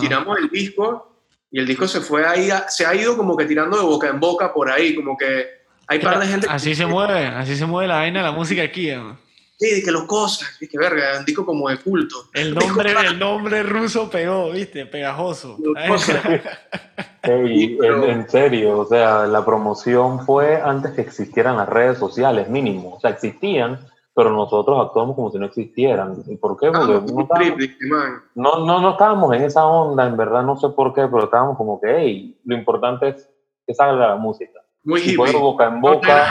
Tiramos el disco y el disco se fue ahí, se ha ido como que tirando de boca en boca por ahí, como que hay par de gente Así se mueve, así se mueve la vaina de la música aquí. ¿no? Sí, que los cosas, y que verga, es un disco como de culto. El [laughs] nombre, el nombre ruso pegó, ¿viste? Pegajoso. [laughs] Ey, en, en serio, o sea, la promoción fue antes que existieran las redes sociales, mínimo. O sea, existían, pero nosotros actuamos como si no existieran. ¿Y por qué? Porque Ah, no, estábamos, no, no, no estábamos en esa onda, en verdad, no sé por qué, pero estábamos como que, hey, lo importante es que salga la música. Muy Y fue de boca en boca,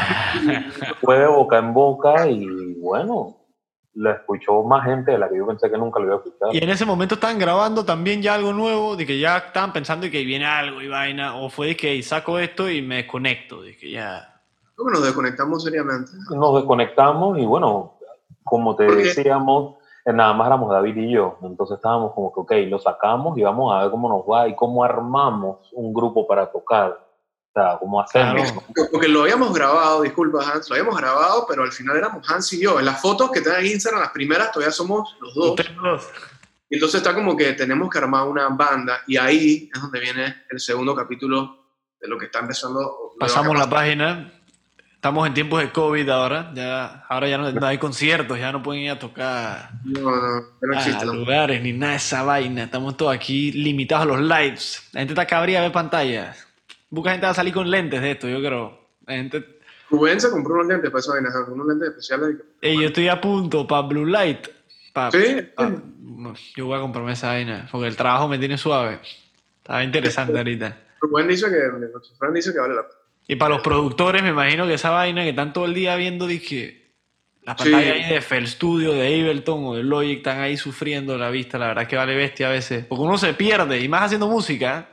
fue de boca en boca y bueno, la escuchó más gente de la que yo pensé que nunca lo iba a escuchar. Y en ese momento estaban grabando también ya algo nuevo, de que ya estaban pensando y que viene algo y vaina, o fue de que saco esto y me desconecto, de que ya... Que nos desconectamos seriamente. nos desconectamos y bueno, como te decíamos, eh, nada más éramos David y yo, entonces estábamos como que, ok, lo sacamos y vamos a ver cómo nos va y cómo armamos un grupo para tocar. Sea, cómo hacemos. Claro. Porque lo habíamos grabado, disculpa Hans, lo habíamos grabado, pero al final éramos Hans y yo. En las fotos que están en Instagram, las primeras, todavía somos los dos. Dos. Y entonces está como que tenemos que armar una banda y ahí es donde viene el segundo capítulo de lo que está empezando. Pasamos la página. Estamos en tiempos de COVID ahora. Ya, ahora ya no, no hay conciertos, ya no pueden ir a tocar No, no, no a existe. ¿no? lugares ni nada de esa vaina. Estamos todos aquí limitados a los lives. La gente está cabría a ver pantallas. Busca gente va a salir con lentes de esto, yo creo. La gente... Rubén se compró unos lentes para esa vaina, unos lentes especiales. Ey, yo estoy a punto para Blue Light. Pa- Sí. pa- no, yo voy a comprarme esa vaina porque el trabajo me tiene suave. Está interesante [laughs] ahorita. Rubén dice que, Fran dice que vale la pena. Y para los productores, me imagino que esa vaina que están todo el día viendo, dije, la Sí. pantalla ahí de FL Studio, de Ableton o de Logic, están ahí sufriendo la vista. La verdad es que vale bestia a veces. Porque uno se pierde, y más haciendo música.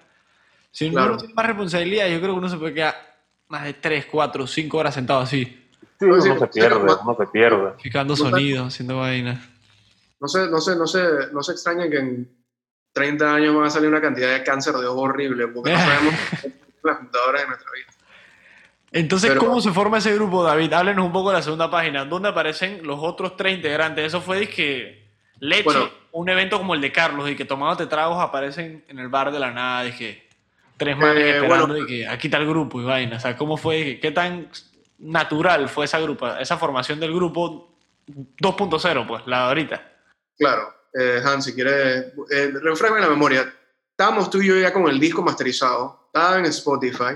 Si uno tiene más responsabilidad, yo creo que uno se puede quedar más de 3, 4, 5 horas sentado así, Sí, uno Sí, se pierde, uno se pierde. picando No, sonidos, haciendo vainas. No se, no se, no se, no se extrañen que en 30 años va a salir una cantidad de cáncer de ojo horrible, porque no sabemos [laughs] las computadoras de nuestra vida. Entonces, Pero- ¿cómo se forma ese grupo, David? Háblenos un poco de la segunda página. ¿Dónde aparecen los otros tres integrantes? Eso fue que Leche, Bueno. un evento como el de Carlos, y que tomándote tragos aparecen en el bar de la nada, dije tres manes Eh, esperando bueno. y que aquí está el grupo y vaina. O sea, ¿cómo fue? ¿Qué tan natural fue esa grupa, esa formación del grupo 2.0, pues, la de ahorita? Claro, eh, Hans, si quieres, eh, refrescame la memoria. Estábamos tú y yo ya con el disco masterizado, estaba en Spotify.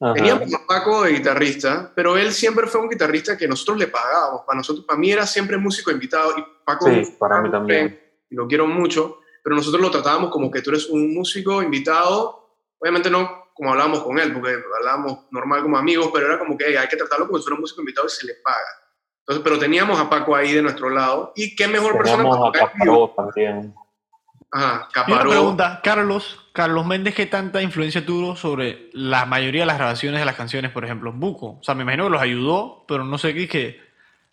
Ajá. Teníamos a Paco de guitarrista, pero él siempre fue un guitarrista que nosotros le pagábamos. Para nosotros, para mí era siempre músico invitado y Paco Sí, para mí también. y lo quiero mucho, pero nosotros lo tratábamos como que tú eres un músico invitado, obviamente no como hablábamos con él, porque hablábamos normal como amigos, pero era como que hey, hay que tratarlo como si fuera un músico invitado y se le paga. Entonces, pero teníamos a Paco ahí de nuestro lado y qué mejor persona Teníamos a para tocar. Caparó también. Ajá, Y una Caparó. pregunta, Carlos, Carlos Méndez, ¿qué tanta influencia tuvo sobre la mayoría de las grabaciones de las canciones, por ejemplo, Buco? O sea, me imagino que los ayudó, pero no sé qué, que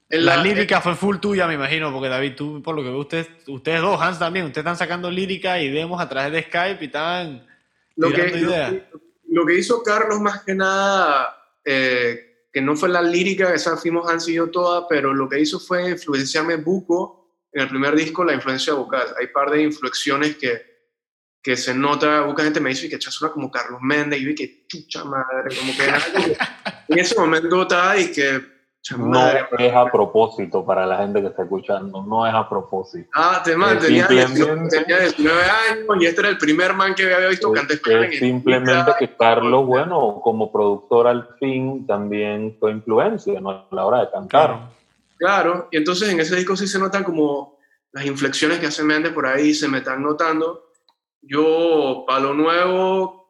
En la, la- lírica fue full tuya, me imagino, porque David, tú, por lo que veo, ustedes, ustedes dos, Hans también, ustedes están sacando lírica y demos a través de Skype y están lo que, lo, que- lo que hizo Carlos más que nada, eh, que no fue la lírica, esa fuimos Hans y yo toda, pero lo que hizo fue influenciarme buco en el primer disco, la influencia vocal. Hay un par de inflexiones que, que se nota, mucha gente me dice que suena como Carlos Méndez, y yo dije, chucha madre, como que que en ese momento estaba y que, No madre. es a propósito para la gente que está escuchando, no es a propósito. Ah, te man, tenía, 19, simplemente- tenía 19 años y este era el primer man que había visto cantar Es, español es en simplemente que Carlos, bueno, como productor al fin, también fue influencia ¿no? a la hora de cantar. Claro. Claro, y entonces en ese disco sí se notan como las inflexiones que hace Méndez por ahí, se me están notando. Yo, para lo nuevo,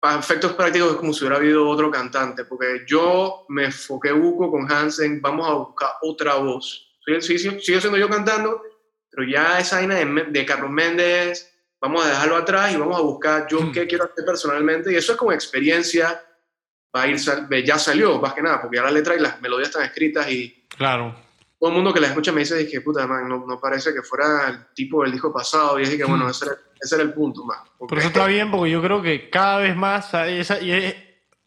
para efectos prácticos es como si hubiera habido otro cantante, porque yo me enfoqué buco con Hansen, vamos a buscar otra voz. Sí, sí, sí, sigo siendo yo cantando, pero ya esa vaina de, Carlos Méndez, vamos a dejarlo atrás y vamos a buscar yo Hmm. qué quiero hacer personalmente, y eso es como experiencia, va a ir, ya salió, más que nada, porque ya la letra y las melodías están escritas y Claro. Todo el mundo que la escucha me dice, dije, puta, man, no, no parece que fuera el tipo del disco pasado. Y dije que, bueno, Hmm. ese era, ese era el punto, man. Porque- Pero eso está bien porque yo creo que cada vez más. Esa- y es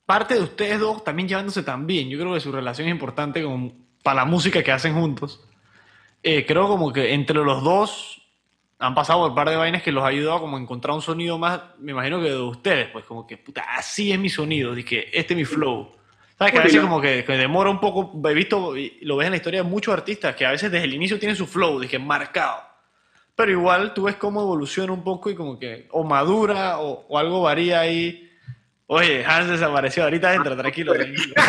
parte de ustedes dos también llevándose tan bien. Yo creo que su relación es importante como para la música que hacen juntos. Eh, creo como que entre los dos han pasado por un par de vainas que los ha ayudado como a encontrar un sonido más, me imagino que de ustedes, pues como que, puta, así es mi sonido, dije, este es mi flow. ¿Sabes? Que a veces como que, que demora un poco, he visto, lo ves en la historia de muchos artistas, que a veces desde el inicio tienen su flow, dije, marcado. Pero igual tú ves cómo evoluciona un poco y como que o madura o, o algo varía ahí. Oye, Hans desapareció, ahorita entra, tranquilo, tranquilo. [laughs]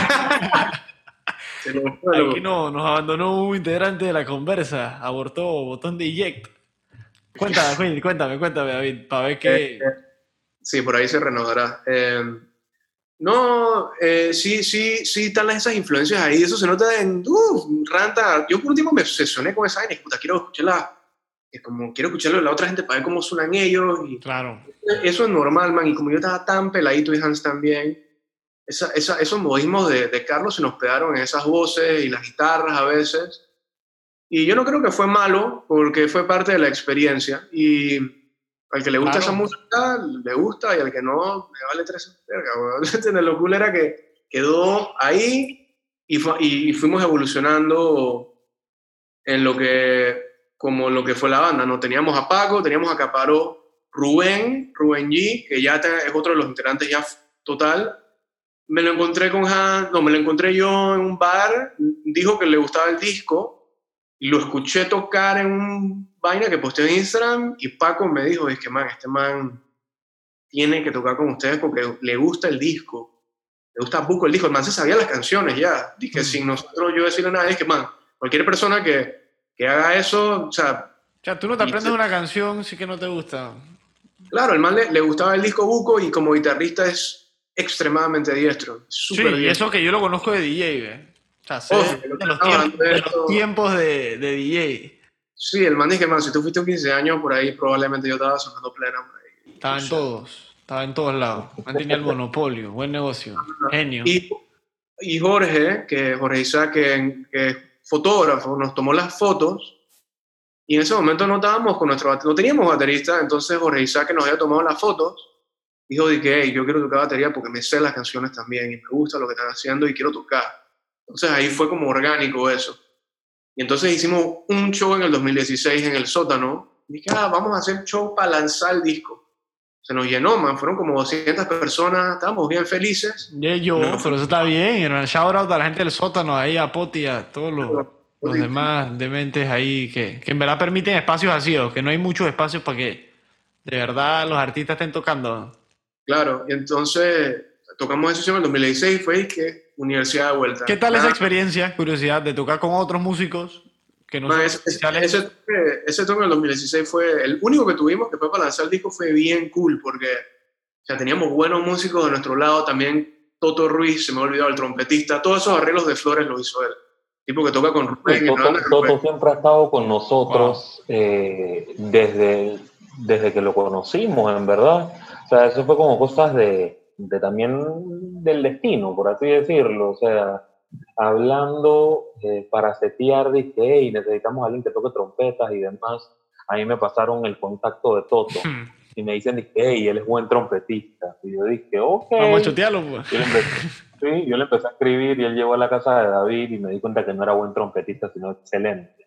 Aquí no, nos abandonó un integrante de la conversa, abortó botón de eject. Cuéntame, cuéntame, cuéntame, David, para ver qué... Eh, Sí, por ahí se renovará. Eh, no, eh, sí, sí, sí están las- esas influencias ahí. Eso se nota en uh, Ranta. Yo por último me obsesioné con esa vaina. Puta, quiero escucharla. Es como quiero escucharlo de la otra gente para ver cómo suenan ellos. Y Claro, eso es normal, man. Y como yo estaba tan peladito y Hans también, esa, esa- esos modismos de, de Carlos se nos pegaron en esas voces y las guitarras a veces. Y yo no creo que fue malo, porque fue parte de la experiencia. Y al que le gusta Claro. esa música, le gusta, y al que no, le vale tres verga. Lo cool era que quedó ahí y, fu- y fuimos evolucionando en lo que, como lo que fue la banda, ¿no? Teníamos a Paco, teníamos a Caparó, Rubén, Rubén G, que ya es otro de los integrantes ya total. Me lo encontré con Han, no, me lo encontré yo en un bar, dijo que le gustaba el disco, y lo escuché tocar en un vaina que posteó en Instagram, y Paco me dijo, es que man, este man tiene que tocar con ustedes porque le gusta el disco, le gusta Buco el disco, el man se sabía las canciones ya, dije, Mm. sin nosotros yo decirle nada, es que man, cualquier persona que, que haga eso, o sea, o sea, tú no te aprendes una canción sí que no te gusta. Claro, el man le, le gustaba el disco Buco y como guitarrista es extremadamente diestro. Sí, Súper y eso que yo lo conozco de DJ, ¿ve? O sea, sé de, lo que de los tiempos, de los tiempos de, de DJ. Sí, el man dice que, man, si tú fuiste un 15 años por ahí, probablemente yo estaba sonando plena por ahí. Estaba en todos, estaba en todos lados. Mantenía el monopolio, buen negocio, genio. Y, y Jorge, que Jorge Isaac, que, que es fotógrafo, nos tomó las fotos Y en ese momento no estábamos con nuestro no teníamos baterista, entonces Jorge Isaac, que nos había tomado las fotos, dijo de que "Hey, yo quiero tocar batería porque me sé las canciones también y me gusta lo que están haciendo y quiero tocar. Entonces ahí fue como orgánico eso. Y entonces hicimos un show en el 2016 en el sótano. Y dije, ah, vamos a hacer un show para lanzar el disco. Se nos llenó, man. Fueron como 200 personas. Estábamos bien felices. Ya yo, No. pero eso está bien. hermano. Shout out a la gente del sótano, ahí a Poti, a todos los, los demás dementes ahí que, que en verdad permiten espacios vacíos, que no hay muchos espacios para que de verdad los artistas estén tocando. Claro. Y entonces tocamos ese show en el 2016. Fue que Universidad de Vuelta. ¿Qué tal esa Nada, experiencia, curiosidad, de tocar con otros músicos que no son ese, ese, oficiales? ese toque- ese toque en el 2016 fue el único que tuvimos que fue para lanzar el disco. Fue bien cool porque o sea, teníamos buenos músicos de nuestro lado. También Toto Ruiz, se me ha olvidado, el trompetista. Todos esos arreglos de Flores lo hizo él. Tipo que toca con Rubén. la Toto, Toto siempre ha estado con nosotros eh, desde, desde que lo conocimos, en verdad. O sea, eso fue como cosas de, de también del destino, por así decirlo. O sea, hablando eh, para setear, dije, hey, necesitamos a alguien que toque trompetas y demás. A mí me pasaron el contacto de Toto Hmm. y me dicen, dije, hey, él es buen trompetista. Y yo dije, ok. Vamos a chotearlo, pues. Sí, yo le empecé a escribir y él llegó a la casa de David y me di cuenta que no era buen trompetista, sino excelente.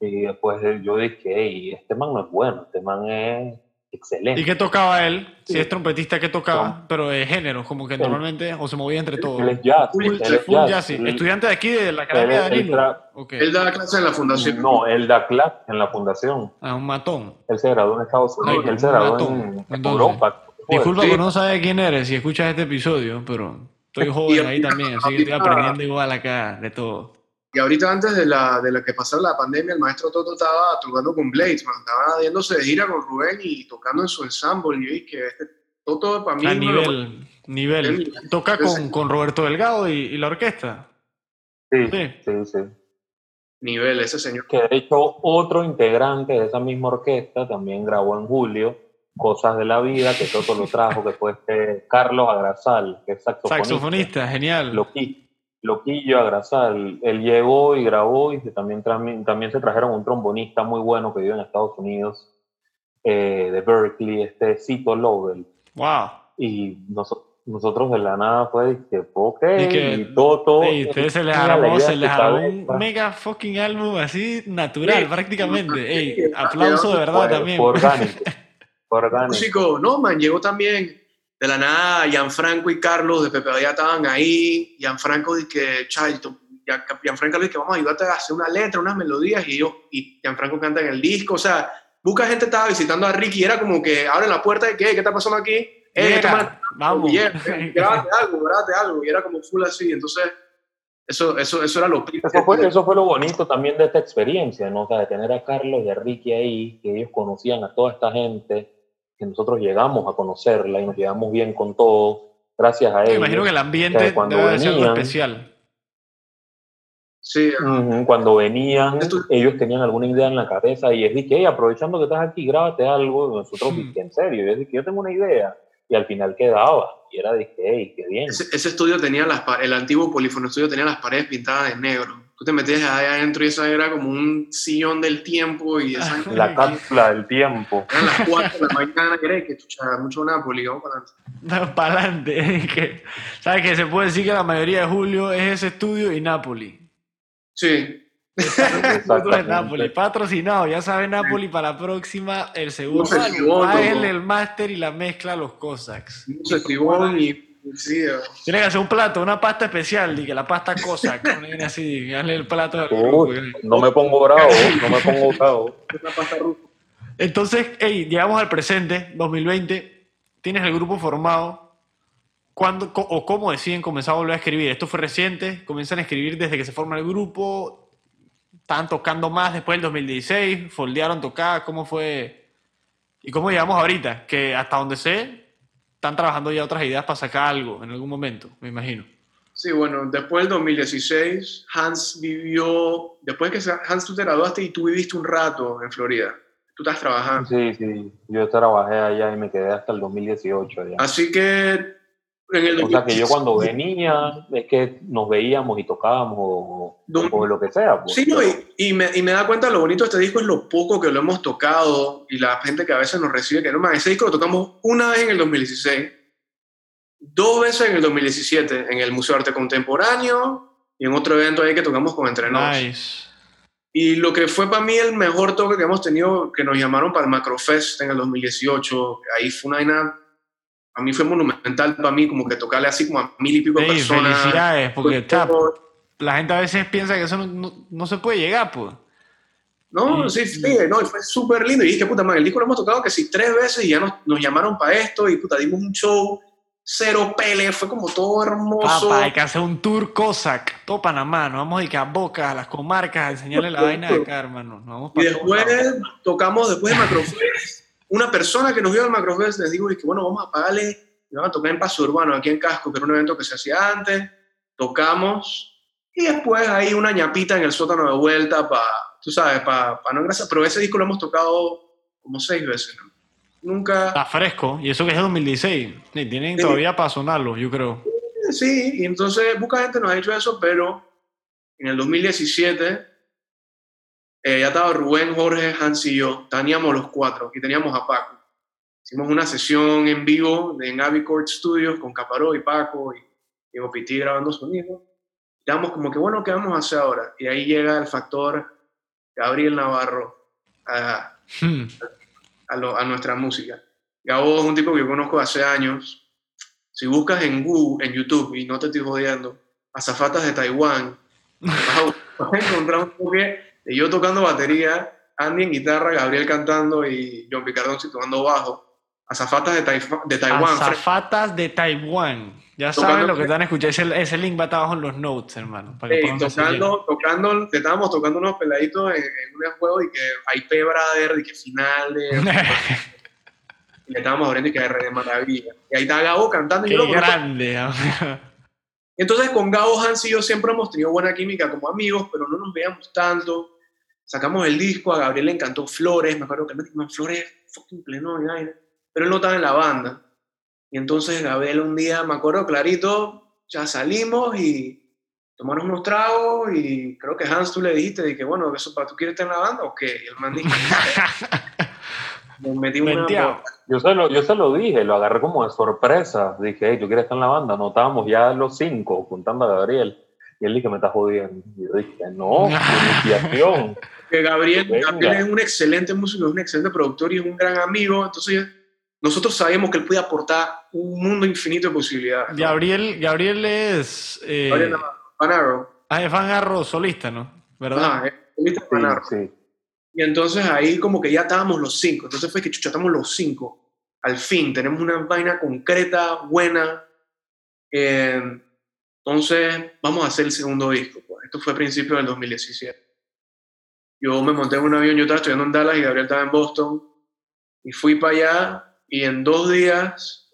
Y después yo dije, hey, este man no es bueno, este man es excelente. ¿Y qué tocaba él? Si es trompetista, ¿qué tocaba? Pero de género, como que normalmente, o se movía entre todos. Él es jazz. Full- él es Full jazz. jazz, sí. Él- Estudiante de aquí de la Academia de Danilo. tra- Ok. Él da clases en la fundación. No, él da clase en la fundación. Ah, un matón. Él se graduó en Estados Unidos, Ay, él se un graduó matón. en Europa. Disculpa Sí. que no sabes quién eres si escuchas este episodio, pero estoy joven ahí también, así que estoy aprendiendo igual acá de todo. Y ahorita antes de, la, de la que pasara la pandemia, el maestro Toto estaba tocando con Blades, man. Estaba yéndose de gira con Rubén y tocando en su ensamble. Y yo dije, este Toto para mí... A nivel, nivel. Él- Toca ese- con, con Roberto Delgado y, y la orquesta. Sí, Sí. sí, sí. nivel, ese señor. que de hecho otro integrante de esa misma orquesta también grabó en julio Cosas de la Vida, que Toto lo trajo, que fue este Carlos Agrasal, que es saxofonista. Saxofonista, genial. Loqui- Loquillo Agrasal. Él llegó y grabó y se- también, también se trajeron un trombonista muy bueno que vive en Estados Unidos, eh, de Berkeley, este Cito Lovell. Wow. Y noso- nosotros de la nada fue que, ok, Y que- y Toto... Ey, ustedes se les armó, se les armó un mega fucking álbum así natural, Sí. prácticamente. Ey, Sí, aplauso de verdad Fue- también. fue orgánico. Fue orgánico. músico, no, man, llegó también de la nada Gianfranco y Carlos de Pepe ya estaban ahí. Gianfranco dice que, Charlton, Gianfranco dice que vamos a ayudarte a hacer una letra, unas melodías y yo, y Gianfranco canta en el disco, o sea, busca gente estaba visitando a Ricky y era como que abren la puerta y que, ¿qué está pasando aquí? Eh, Llega, toma- vamos. y, eh, grábate algo, grábate algo, y era como full así, entonces, eso, eso, eso era lo Eso fue, eso fue lo bonito también de esta experiencia, ¿no? O sea, de tener a Carlos y a Ricky ahí, que ellos conocían a toda esta gente, que nosotros llegamos a conocerla y nos llevamos bien con todos, gracias a Me ellos. imagino que el ambiente que cuando debe ser algo venían- especial. Sí, Ujú, Cuando venían, Esto- ellos tenían alguna idea en la cabeza y es de que, "Hey, aprovechando que estás aquí, grábate algo. Y nosotros, Hmm. dije, en serio, y es de que yo tengo una idea. Y al final quedaba. Y era de que, hey, qué bien. ese, ese estudio tenía las el antiguo polífono estudio tenía las paredes pintadas de negro. Tú te metías ahí adentro y eso era como un sillón del tiempo y [laughs] esa, La cápsula del tiempo. eran las 4 de la mañana era que chucha, mucho Napoli, vamos para adelante. [laughs] Para adelante. [laughs] ¿Sabes que Se puede decir que la mayoría de julio es ese estudio y Napoli. Sí, Napoli. Patrocinado, ya sabe Napoli para la próxima, el segundo No año. Bájenle no. el máster y la mezcla los Cossacks. mucho escribón y sí, eh, Tiene que hacer un plato, una pasta especial, y que la pasta una vaina así, hazle el plato al Uy, grupo. no me pongo bravo, no me pongo bravo. una pasta rusa. Entonces, hey, llegamos al presente, 2020. Tienes el grupo formado. ¿Cuándo co- o cómo deciden comenzar a volver a escribir? ¿Esto fue reciente? ¿Comienzan a escribir desde que se forma el grupo? ¿Estaban tocando más después del 2016? ¿Foldearon tocar? ¿Cómo fue? ¿Y cómo llegamos ahorita? Que hasta donde sé, están trabajando ya otras ideas para sacar algo en algún momento, me imagino. Sí, bueno, después del 2016, Hans vivió, después que se- Hans tú te graduaste y tú viviste un rato en Florida. Tú estás trabajando. Sí, sí, yo trabajé allá y me quedé hasta el 2018 allá. Así que O sea, que yo 2016. cuando venía es que nos veíamos y tocábamos o, o lo que sea. Pues. Sí, no, y, y me, y me da cuenta lo bonito de este disco es lo poco que lo hemos tocado y la gente que a veces nos recibe que no más. Ese disco lo tocamos una vez en el 2016, dos veces en el 2017 en el Museo de Arte Contemporáneo y en otro evento ahí que tocamos con Entre Nos. Nice. Y lo que fue para mí el mejor toque que hemos tenido, que nos llamaron para el Macrofest en el 2018, ahí fue una a mí fue monumental para mí, como que tocarle así como a mil y pico Ey, personas. felicidades, porque está- la gente a veces piensa que eso no, no- no se puede llegar, pues. No, sí, sí, no, y fue súper lindo. Y dije, puta madre, el disco lo hemos tocado que sí tres veces y ya nos, nos llamaron para esto y puta, dimos un show, cero pele, fue como todo hermoso. Papá, hay que hacer un tour Cossack, todo Panamá, nos vamos a ir a Boca, a las comarcas, a enseñarle la vaina de acá, hermano. Nos vamos Y para después tocamos, después de Macrofest, una persona que nos vio al Macrofest les digo, y que bueno, vamos a pagarle, y vamos a tocar en Paso Urbano, aquí en Casco, que era un evento que se hacía antes, tocamos, y después hay una ñapita en el sótano de vuelta para, tú sabes, para no gracias, pero ese disco lo hemos tocado como seis veces, ¿no? Nunca... Está fresco, y eso que es de 2016. Y tienen Sí. todavía para sonarlo, yo creo. Sí, y entonces mucha gente nos ha dicho eso, pero en el 2017 eh, ya estaba Rubén, Jorge, Hans y yo, teníamos los cuatro y teníamos a Paco. Hicimos una sesión en vivo en Abbey Court Studios con Caparó y Paco y Diego Pití grabando sonido. Quedamos como que, bueno, ¿qué vamos a hacer ahora? Y ahí llega el factor Gabriel Navarro a, Hmm. a, lo- a nuestra música. Gabo es un tipo que yo conozco hace años. Si buscas en Google, en YouTube, y no te estoy jodiendo, azafatas de Taiwán, vas a, encontrar un toque yo tocando batería, Andy en guitarra, Gabriel cantando y John Picardonzi tocando bajo. Azafatas de, Taifa- de Taiwán. Azafatas de Taiwán. Ya saben lo que están escuchando. Ese, ese link va abajo en los notes, hermano. Para que tocando, tocando, estábamos tocando unos peladitos en, en un juego y que IP Brother, y que final de, [laughs] y le estábamos abriendo y que R de maravilla. Y ahí está Gabo cantando y Qué yo grande. Entonces con Gabo Hans y yo siempre hemos tenido buena química como amigos, pero no nos veíamos tanto. Sacamos el disco, a Gabriel le encantó Flores, me acuerdo que me dijo, Flores, fucking pleno y vaina. Pero él no estaba en la banda. Y entonces Gabriel un día, me acuerdo clarito, ya salimos y tomamos unos tragos y creo que Hans tú le dijiste de que, bueno, eso para tú quieres estar en la banda o qué? Y el man dijo, [laughs] nos metimos una... Yo se, lo, yo se lo dije, lo agarré como de sorpresa. Dije, hey, ¿tú quieres estar en la banda? No estábamos ya los cinco juntando a Gabriel. Y él dije, me estás jodiendo. Y yo dije, no, [laughs] iniciación. Que Gabriel. Gabriel es un excelente músico, es un excelente productor y es un gran amigo. Entonces, nosotros sabíamos que él podía aportar un mundo infinito de posibilidades. ¿no? Gabriel, Gabriel es. Eh, Gabriel Arrow. ah, es Van Arro solista, ¿no? ¿Verdad? Ajá, es solista Arrow. Sí, sí. Y entonces ahí como que ya estábamos los cinco. Entonces fue que chucha, estamos los cinco. Al fin, tenemos una vaina concreta, buena. Eh, entonces, vamos a hacer el segundo disco. pues. Esto fue a principios del 2017. Yo me monté en un avión, yo estaba estudiando en Dallas y Gabriel estaba en Boston. Y fui para allá y en dos días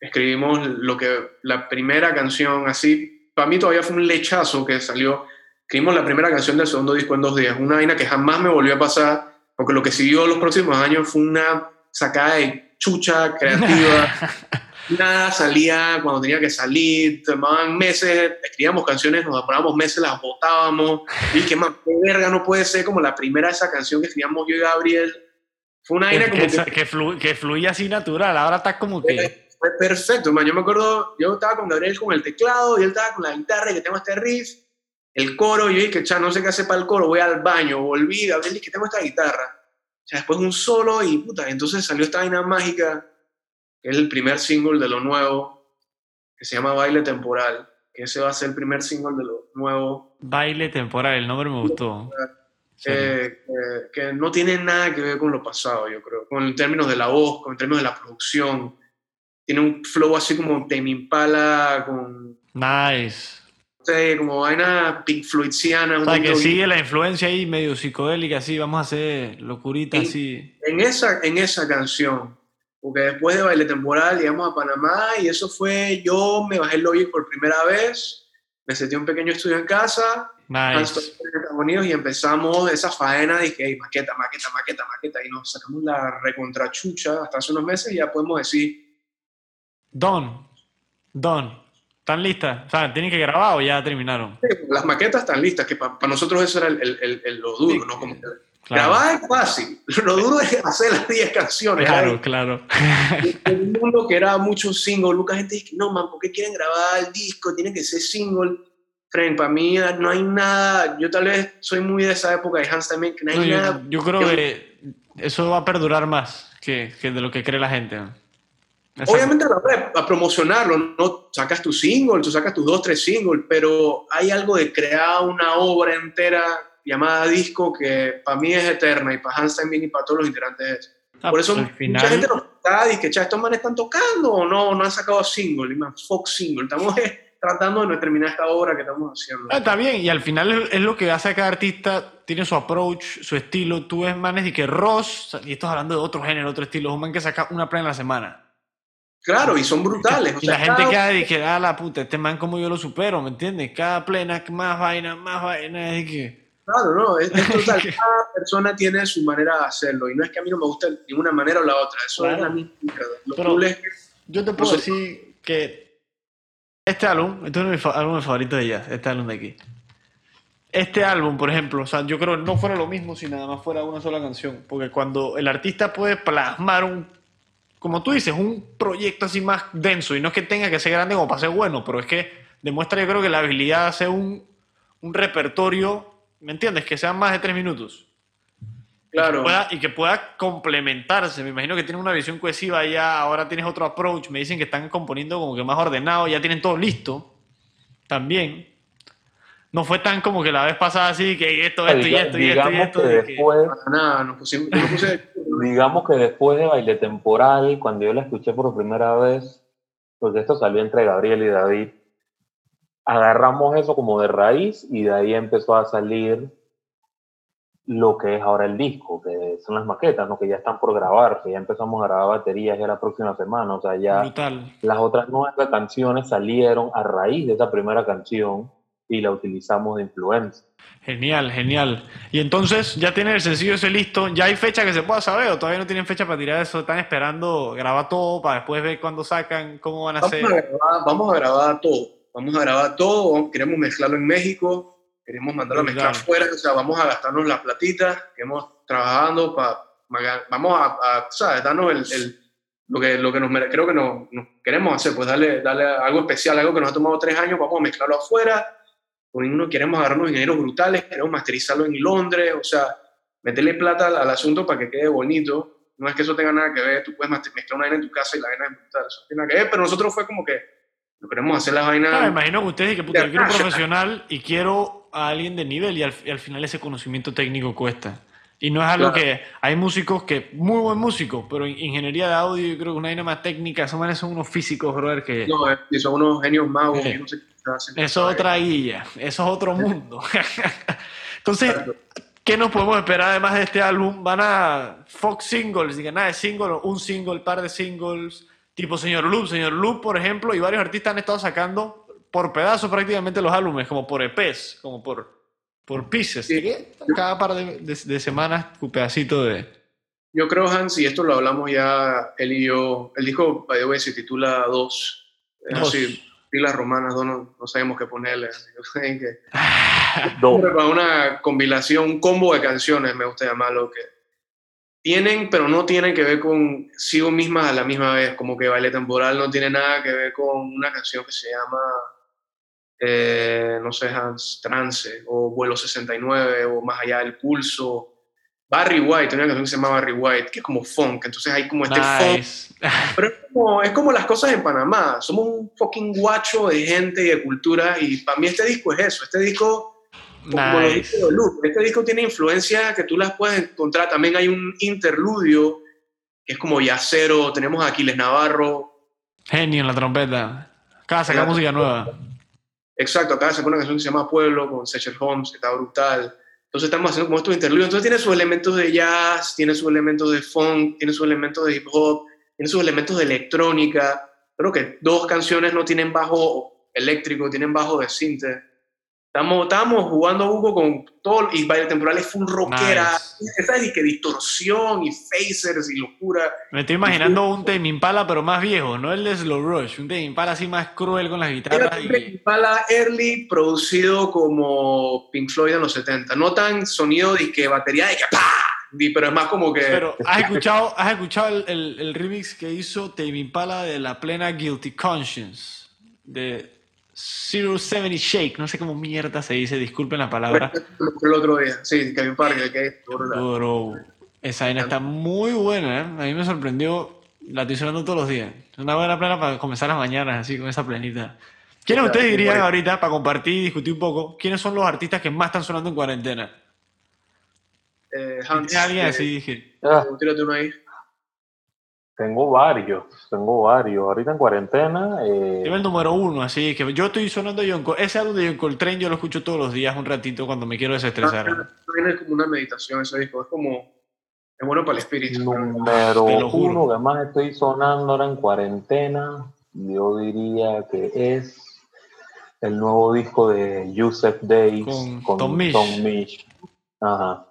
escribimos lo que, la primera canción así, para mí todavía fue un lechazo que salió. Escribimos la primera canción del segundo disco en dos días. Una vaina que jamás me volvió a pasar, porque lo que siguió los próximos años fue una sacada de chucha creativa. [laughs] Nada salía cuando tenía que salir, tomaban meses, escribíamos canciones, nos demorábamos meses, las botábamos. Y que más, qué verga, no puede ser como la primera esa canción que escribíamos yo y Gabriel. Fue una vaina que, como que, que que flu- que fluía así natural. Ahora está como que. fue perfecto, man. Yo me acuerdo, yo estaba con Gabriel con el teclado y él estaba con la guitarra y que tengo este riff, el coro, y yo dije, cha, no sé qué hacer para el coro, voy al baño, volví, Gabriel dije que tengo esta guitarra. O sea, después un solo y puta, entonces salió esta vaina mágica, que es el primer single de lo nuevo, que se llama Baile Temporal, que ese va a ser el primer single de lo nuevo, Baile temporal, el nombre me gustó. Sí. eh, eh, que no tiene nada que ver con lo pasado, yo creo, con en términos de la voz, con en términos de la producción. Tiene un flow así como Tame Impala, con Nice. sé, como vaina Pink Floydiana. O sea, que sigue la influencia ahí medio psicodélica, así. Vamos a hacer locurita Sí. así. En esa, en esa canción, porque después de Baile Temporal llegamos a Panamá y eso fue, yo me bajé el Logic por primera vez, me senté un pequeño estudio en casa, Nice. en Estados Unidos y empezamos esa faena, dije, "Ey, maqueta, maqueta, maqueta, maqueta, y nos sacamos la recontrachucha hasta hace unos meses y ya podemos decir, Don. Don, ¿están listas? O sea, ¿tienen que grabar o ya terminaron? Sí, Las maquetas están listas, que para nosotros eso era el- el- el- lo duro, Sí, ¿no? Como que Claro, Grabar es fácil, lo duro es hacer las 10 canciones. claro, Hay claro. un mundo que era mucho single, Lucas, gente dice, no, man, ¿por qué quieren grabar el disco? Tiene que ser single. Friend, para mí no hay nada, yo tal vez soy muy de esa época de Hans también, que no hay No, nada. yo creo que eso va a perdurar más que, que de lo que cree la gente. Obviamente a a promocionarlo, no sacas tu single, tú sacas tus dos, tres singles, pero hay algo de crear una obra entera llamada disco que para mí es eterna y para Hans también y para todos los integrantes es. Ah, Por eso final, mucha gente nos está y que "Cha, estos manes están tocando o no, no han sacado single, y más fuck single. Estamos [laughs] tratando de terminar esta obra que estamos haciendo. Ah, está bien, y al final es, lo que hace a cada artista, tiene su approach, su estilo. Tú ves manes y que Ross, y esto es hablando de otro género, otro estilo, es un man que saca una plena en la semana. Claro, y son brutales. o Y sea, la gente cada- queda y que, ah, la puta, este man como yo lo supero, ¿me entiendes? Cada plena, más vaina, más vaina, es que... Claro, no, es, es total. [laughs] Cada persona tiene su manera de hacerlo y no es que a mí no me guste de ninguna manera o la otra. Eso Claro. es la misma. Lo Pero- cool es que Yo te puedo decir que este álbum, este es uno de mis álbumes favoritos de ella, este álbum de aquí. Este álbum, por ejemplo, o sea, yo creo que no fuera lo mismo si nada más fuera una sola canción, porque cuando el artista puede plasmar un, como tú dices, un proyecto así más denso, y no es que tenga que ser grande como para ser bueno, pero es que demuestra yo creo que la habilidad de hacer un, un repertorio, ¿me entiendes? Que sean más de tres minutos Claro. pueda- y que pueda complementarse. Me imagino que tienen una visión cohesiva ya, ahora tienes otro approach. Me dicen que están componiendo como que más ordenado, ya tienen todo listo. También. No fue tan como que la vez pasada así, que esto, esto y Diga- esto y esto y digamos esto. que de que- después, Para nada, nos pusimos, me puse- digamos que después de Baile Temporal, cuando yo la escuché por primera vez, porque esto salió entre Gabriel y David, agarramos eso como de raíz y de ahí empezó a salir lo que es ahora el disco, que son las maquetas, ¿no? que ya están por grabarse, ya empezamos a grabar baterías ya la próxima semana, o sea, ya Brutal. las otras nueve canciones salieron a raíz de esa primera canción y la utilizamos de influencia. Genial, genial. Y entonces ya tienen el sencillo ese listo. ¿Ya hay fecha que se pueda saber o todavía no tienen fecha para tirar eso? Están esperando grabar todo para después ver cuándo sacan, cómo van a vamos, hacer. a grabar, vamos a grabar todo. Vamos a grabar todo. Queremos mezclarlo en México. Queremos mandarlo a mezclar Brutal. fuera. O sea, vamos a gastarnos la platita. Queremos trabajando para. Vamos a, a, ¿sabes? Darnos el, el- lo, que, lo que nos creo que nos, nos queremos hacer. Pues darle, darle algo especial, algo que nos ha tomado tres años. Vamos a mezclarlo afuera. Por ninguno queremos agarrarnos ingenieros brutales. Queremos masterizarlo en Londres. O sea, meterle plata al, al asunto para que quede bonito. No es que eso tenga nada que ver, tú puedes mezclar una vaina en tu casa y la vaina es brutal, eso no tiene nada que ver, pero nosotros fue como que lo queremos hacer las vainas. Ah, me imagino que ustedes que puta, yo quiero un profesional y quiero a alguien de nivel y al, y al final ese conocimiento técnico cuesta. Y no es algo Claro. que hay músicos que, muy buen músico, pero en ingeniería de audio yo creo que una vaina más técnica, esos manes son unos físicos, brother, que No, eh, son unos genios magos, Sí. no sé qué eso es otra guilla, eso es otro mundo. [laughs] Entonces. ¿qué nos podemos esperar además de este álbum? Van a Fox Singles, digan nada de single, un single, par de singles, tipo Señor Loop. Señor Loop, por ejemplo, y varios artistas han estado sacando por pedazos prácticamente los álbumes, como por EPs, como por, por pieces. Sí. Cada par de, de- de semanas, un pedacito de... Yo creo, Hans, y esto lo hablamos ya él y yo, el disco, by the way, se titula Dos. Es Dos. así, pilas romanas, dos, no, no sabemos qué ponerle. que, [laughs] para una compilación, un combo de canciones, me gusta llamarlo, que tienen, pero no tienen que ver con sigo mismas a la misma vez, como que Baile Temporal no tiene nada que ver con una canción que se llama, eh, no sé, Hans, Trance, o Vuelo 69, o Más allá del pulso. Barry White, una canción que se llama Barry White, que es como funk, entonces hay como este funk Nice. [laughs] pero es como, es como las cosas en Panamá. Somos un fucking guacho de gente y de cultura. Y para mí este disco es eso. Este disco, como lo Nice. dice Luz, este disco tiene influencias que tú las puedes encontrar. También hay un interludio que es como yacero. Tenemos a Aquiles Navarro. Genio en la trompeta. Cada saca música nueva. Exacto, acá pone una canción que se llama Pueblo con Sechel Holmes, que está brutal. Entonces estamos haciendo como estos interludios. Entonces tiene sus elementos de jazz, tiene sus elementos de funk, tiene sus elementos de hip hop, tiene sus elementos de electrónica. Creo que dos canciones no tienen bajo eléctrico, tienen bajo de sinte. Estábamos, estábamos jugando Hugo con todo, y Valle Temporales fue un rockera, Nice. esa es que distorsión y phasers y locura. Me estoy imaginando un Tame Impala, pero más viejo, no el de Slow Rush. Un Tame Impala así más cruel con las Era guitarras. un Y... Impala early producido como Pink Floyd en los 70, no tan sonido de que batería de que ¡pah! Pero es más como que... Pero, ¿has escuchado, has escuchado el, el- el remix que hizo Tame Impala de la plena Guilty Conscience? De Zero Seventy Shake, no sé cómo mierda se dice, disculpen la palabra. el otro día, sí, Kevin Parker, que Pero esa vaina está muy buena, ¿eh? A mí me sorprendió, la estoy sonando todos los días. Es una buena plena para comenzar las mañanas, así, con esa plenita. ¿Quiénes Claro, ustedes dirían bueno. ahorita, para compartir y discutir un poco, quiénes son los artistas que más están sonando en cuarentena? eh, Hans, ¿Tienes alguien eh, así? Dije, Ah, tírate uno ahí. Tengo varios, tengo varios. Ahorita en cuarentena, eh, Dime el número uno, así que yo estoy sonando John Ese álbum de John Coltrane yo lo escucho todos los días un ratito cuando me quiero desestresar. También es como una meditación ese disco, es como, es bueno para el espíritu. número juro. uno que más estoy sonando ahora en cuarentena, yo diría que es el nuevo disco de Yusef Days Con Tom Misch. Misch. Ajá.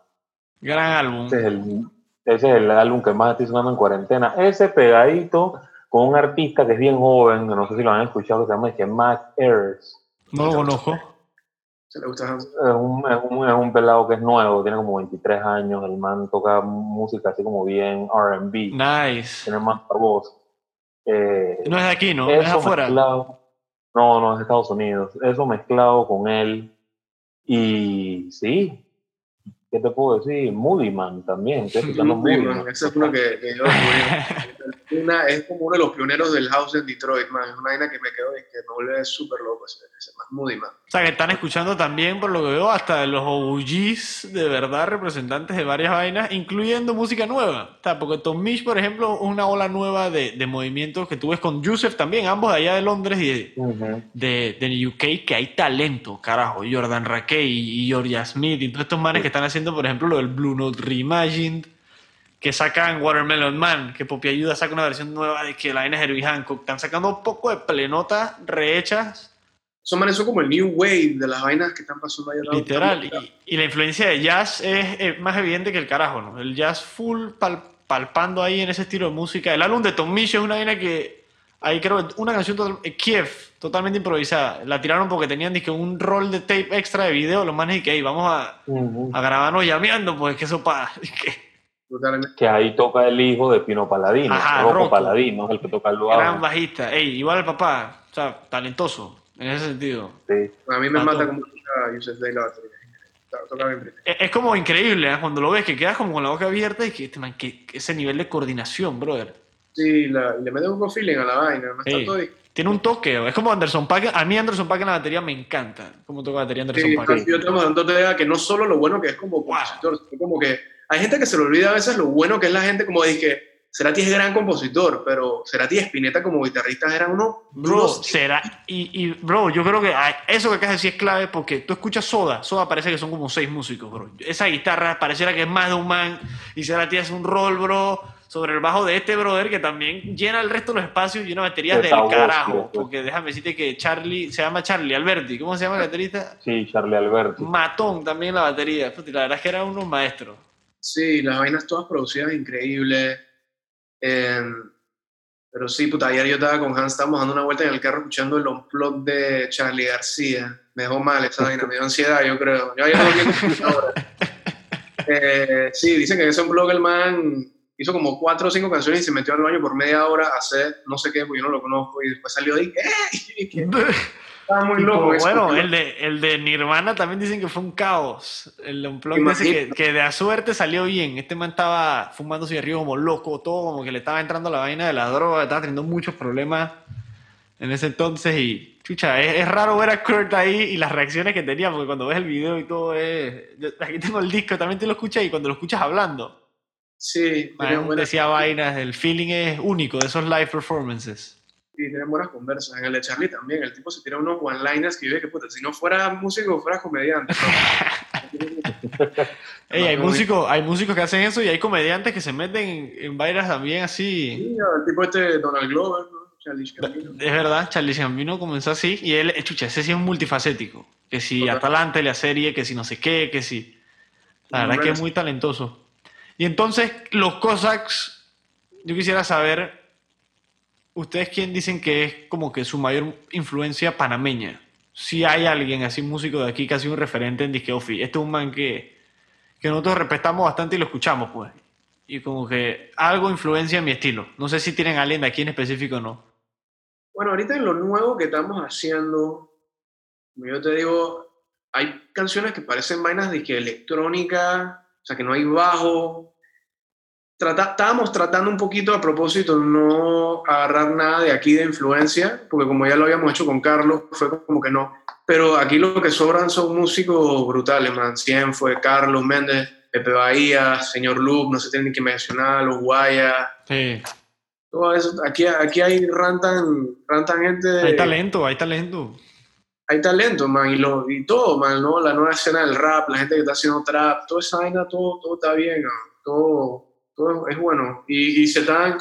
Gran álbum. Ese es, el, ese es el álbum que más estoy sonando en cuarentena. Ese pegadito con un artista que es bien joven, que no sé si lo han escuchado, que se llama que Mac Ayers. No lo conozco. Se le gusta. Es un, es, un, es un pelado que es nuevo, tiene como 23 años. El man toca música así como bien RB, Nice. tiene más voz. Eh, No es de aquí, ¿no? Es afuera. mezclado. No, no, es de Estados Unidos. Eso mezclado con él. Y sí, ¿qué te puedo decir? Moody Man también. Moody Man. Ese es [laughs] uno que, que yo. Una- es como uno de los pioneros del house en Detroit, man. Es una vaina que me quedó y que me vuelve súper loco ese, ese man. Moody Man. O sea, que están escuchando también, por lo que veo, hasta los OGs de verdad, representantes de varias vainas, incluyendo música nueva. O sea, porque Tom Misch, por ejemplo, es una ola nueva de, de movimientos que tú ves con Yusef también, ambos de allá de Londres y de, de, de UK, que hay talento, carajo. Jordan Rakey y Georgia Smith y todos estos manes que están haciendo, por ejemplo, lo del Blue Note Reimagined, que sacan Watermelon Man, que Popi Ayuda saca una versión nueva de que la vaina es Herbie Hancock. Están sacando un poco de plenotas rehechas son como el new wave de las vainas que están pasando ahí al lado. Literal. Y, y la influencia de jazz es, más evidente que el carajo, ¿no? El jazz full pal- palpando ahí en ese estilo de música. El álbum de Tom Misch es una vaina que. Ahí creo que una canción total- eh, Kiev, totalmente improvisada. La tiraron porque tenían dizque, un roll de tape extra de video. Los manes y que "Ey, vamos a, a grabarnos llameando, pues que eso para. [laughs] Brutalmente. Que ahí toca el hijo de Pino Paladino, Ajá, Rocco Rocco. Paladino, es el que toca el Gran bajo. bajista. Ey, igual el papá. O sea, talentoso. En ese sentido. Sí. A mí me mata como toca Yusef Day la batería. Toca- Toca bien brutal. Es es como increíble ¿eh? cuando lo ves, que quedas como con la boca abierta y que, este man, que- que ese nivel de coordinación, brother. Sí, la- le mete un poco feeling a la vaina. No está Sí. todo. Tiene un toque, es como Anderson Paak. A mí Anderson Paak en la batería me encanta. Cómo toca la batería Anderson Sí, Paak. yo tengo dando idea que no solo lo bueno que es como compositor, sino como que hay gente que se le olvida a veces lo bueno que es la gente, como dije, Cerati es gran compositor, pero Cerati y Spinetta como guitarristas eran unos Bro, será. Y, y, bro, yo creo que eso que acabas de decir es clave porque tú escuchas Soda. Soda parece que son como seis músicos, bro. Esa guitarra pareciera que es más de un man. Y Cerati hace un rol, bro, sobre el bajo de este brother que también llena el resto de los espacios y una batería del voz, carajo. Porque déjame decirte que Charlie, se llama Charlie Alberti. ¿Cómo se llama el baterista? Sí, Charlie Alberti. Matón también la batería. La verdad es que era unos maestros. Sí, las vainas todas producidas increíbles. Em, pero sí, puta, ayer yo estaba con Hans, estábamos dando una vuelta en el carro escuchando el unplug de Charlie García. Me dejó mal esa vaina, me dio ansiedad, yo creo. Yo ayer no. [laughs] Eh, sí, dicen que en ese unplug el man hizo como cuatro o cinco canciones y se metió al baño por media hora a hacer no sé qué, porque yo no lo conozco, y después salió ahí, ¡eh! [laughs] Estaba muy loco. Eso, bueno, el de, el de Nirvana también dicen que fue un caos. El unplug ese que, que de a suerte salió bien. Este man estaba fumando cigarrillos como loco, todo como que le estaba entrando la vaina de la droga, estaba teniendo muchos problemas en ese entonces y chucha, es, es raro ver a Kurt ahí y las reacciones que tenía, porque cuando ves el video y todo es... yo- aquí tengo el disco, también te lo escuchas y cuando lo escuchas hablando, Sí, man, tenían buenas, decía vainas, el feeling es único de esos live performances. sí, tenían buenas conversas. En el de Charlie también, el tipo se tira unos one-liners que yo que puta, si no fuera músico, fuera comediante. [laughs] [laughs] Ey, hay, músicos, hay músicos que hacen eso y hay comediantes que se meten en, en vainas también así. Sí, el tipo este Donald Glover, ¿no? Charlie Gambino. Es verdad, Charlie Gambino comenzó así y él, eh, chucha, ese sí es multifacético. Que si Total. Atalante, la serie, que si no sé qué, que si... La verdad que es muy talentoso. Y entonces, los Cossacks, yo quisiera saber, ¿ustedes quién dicen que es como que su mayor influencia panameña? Si hay alguien así, músico de aquí, sido un referente en Disque Ofi. Este es un man que, que nosotros respetamos bastante y lo escuchamos, pues. Y como que algo influencia en mi estilo. No sé si tienen alguien de aquí en específico o no. Bueno, ahorita en lo nuevo que estamos haciendo, yo te digo, hay canciones que parecen vainas de que electrónica, o sea, que no hay bajo. Trata- estábamos tratando un poquito a propósito no agarrar nada de aquí de influencia, porque como ya lo habíamos hecho con Carlos, fue como que no. Pero aquí lo que sobran son músicos brutales, man. Cien fue Carlos Méndez, Pepe Bahía, Señor Loop, no se tiene ni que mencionar, Los Guayas. Sí. Todo eso, aquí, aquí hay rantan, rantan gente Hay talento, hay talento. Hay talento, man, y, lo, y todo, man, ¿no? La nueva escena del rap, la gente que está haciendo trap, toda esa vaina, todo, todo está bien, todo, todo es bueno. Y, y se están,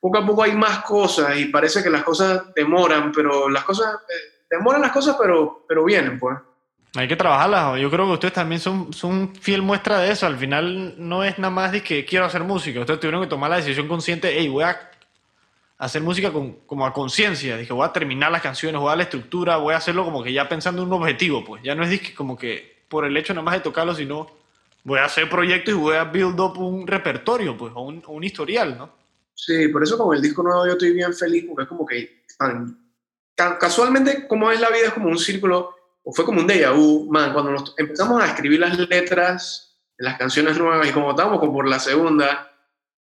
poco a poco hay más cosas y parece que las cosas demoran, pero las cosas, eh, demoran las cosas, pero, pero vienen, pues. Hay que trabajarlas. Yo creo que ustedes también son, son fiel muestra de eso. Al final no es nada más de que quiero hacer música. Ustedes tuvieron que tomar la decisión consciente, hey, voy a hacer música con, como a conciencia. Dije, voy a terminar las canciones, voy a la estructura, voy a hacerlo como que ya pensando en un objetivo, pues. Ya no es como que por el hecho nada más de tocarlo, sino voy a hacer proyectos y voy a build up un repertorio, pues, o un, un historial, ¿no? Sí, por eso con el disco nuevo yo estoy bien feliz, porque es como que, casualmente, como es la vida, es como un círculo, o fue como un déjà vu, man, cuando nos empezamos a escribir las letras las canciones nuevas y como estábamos como por la segunda,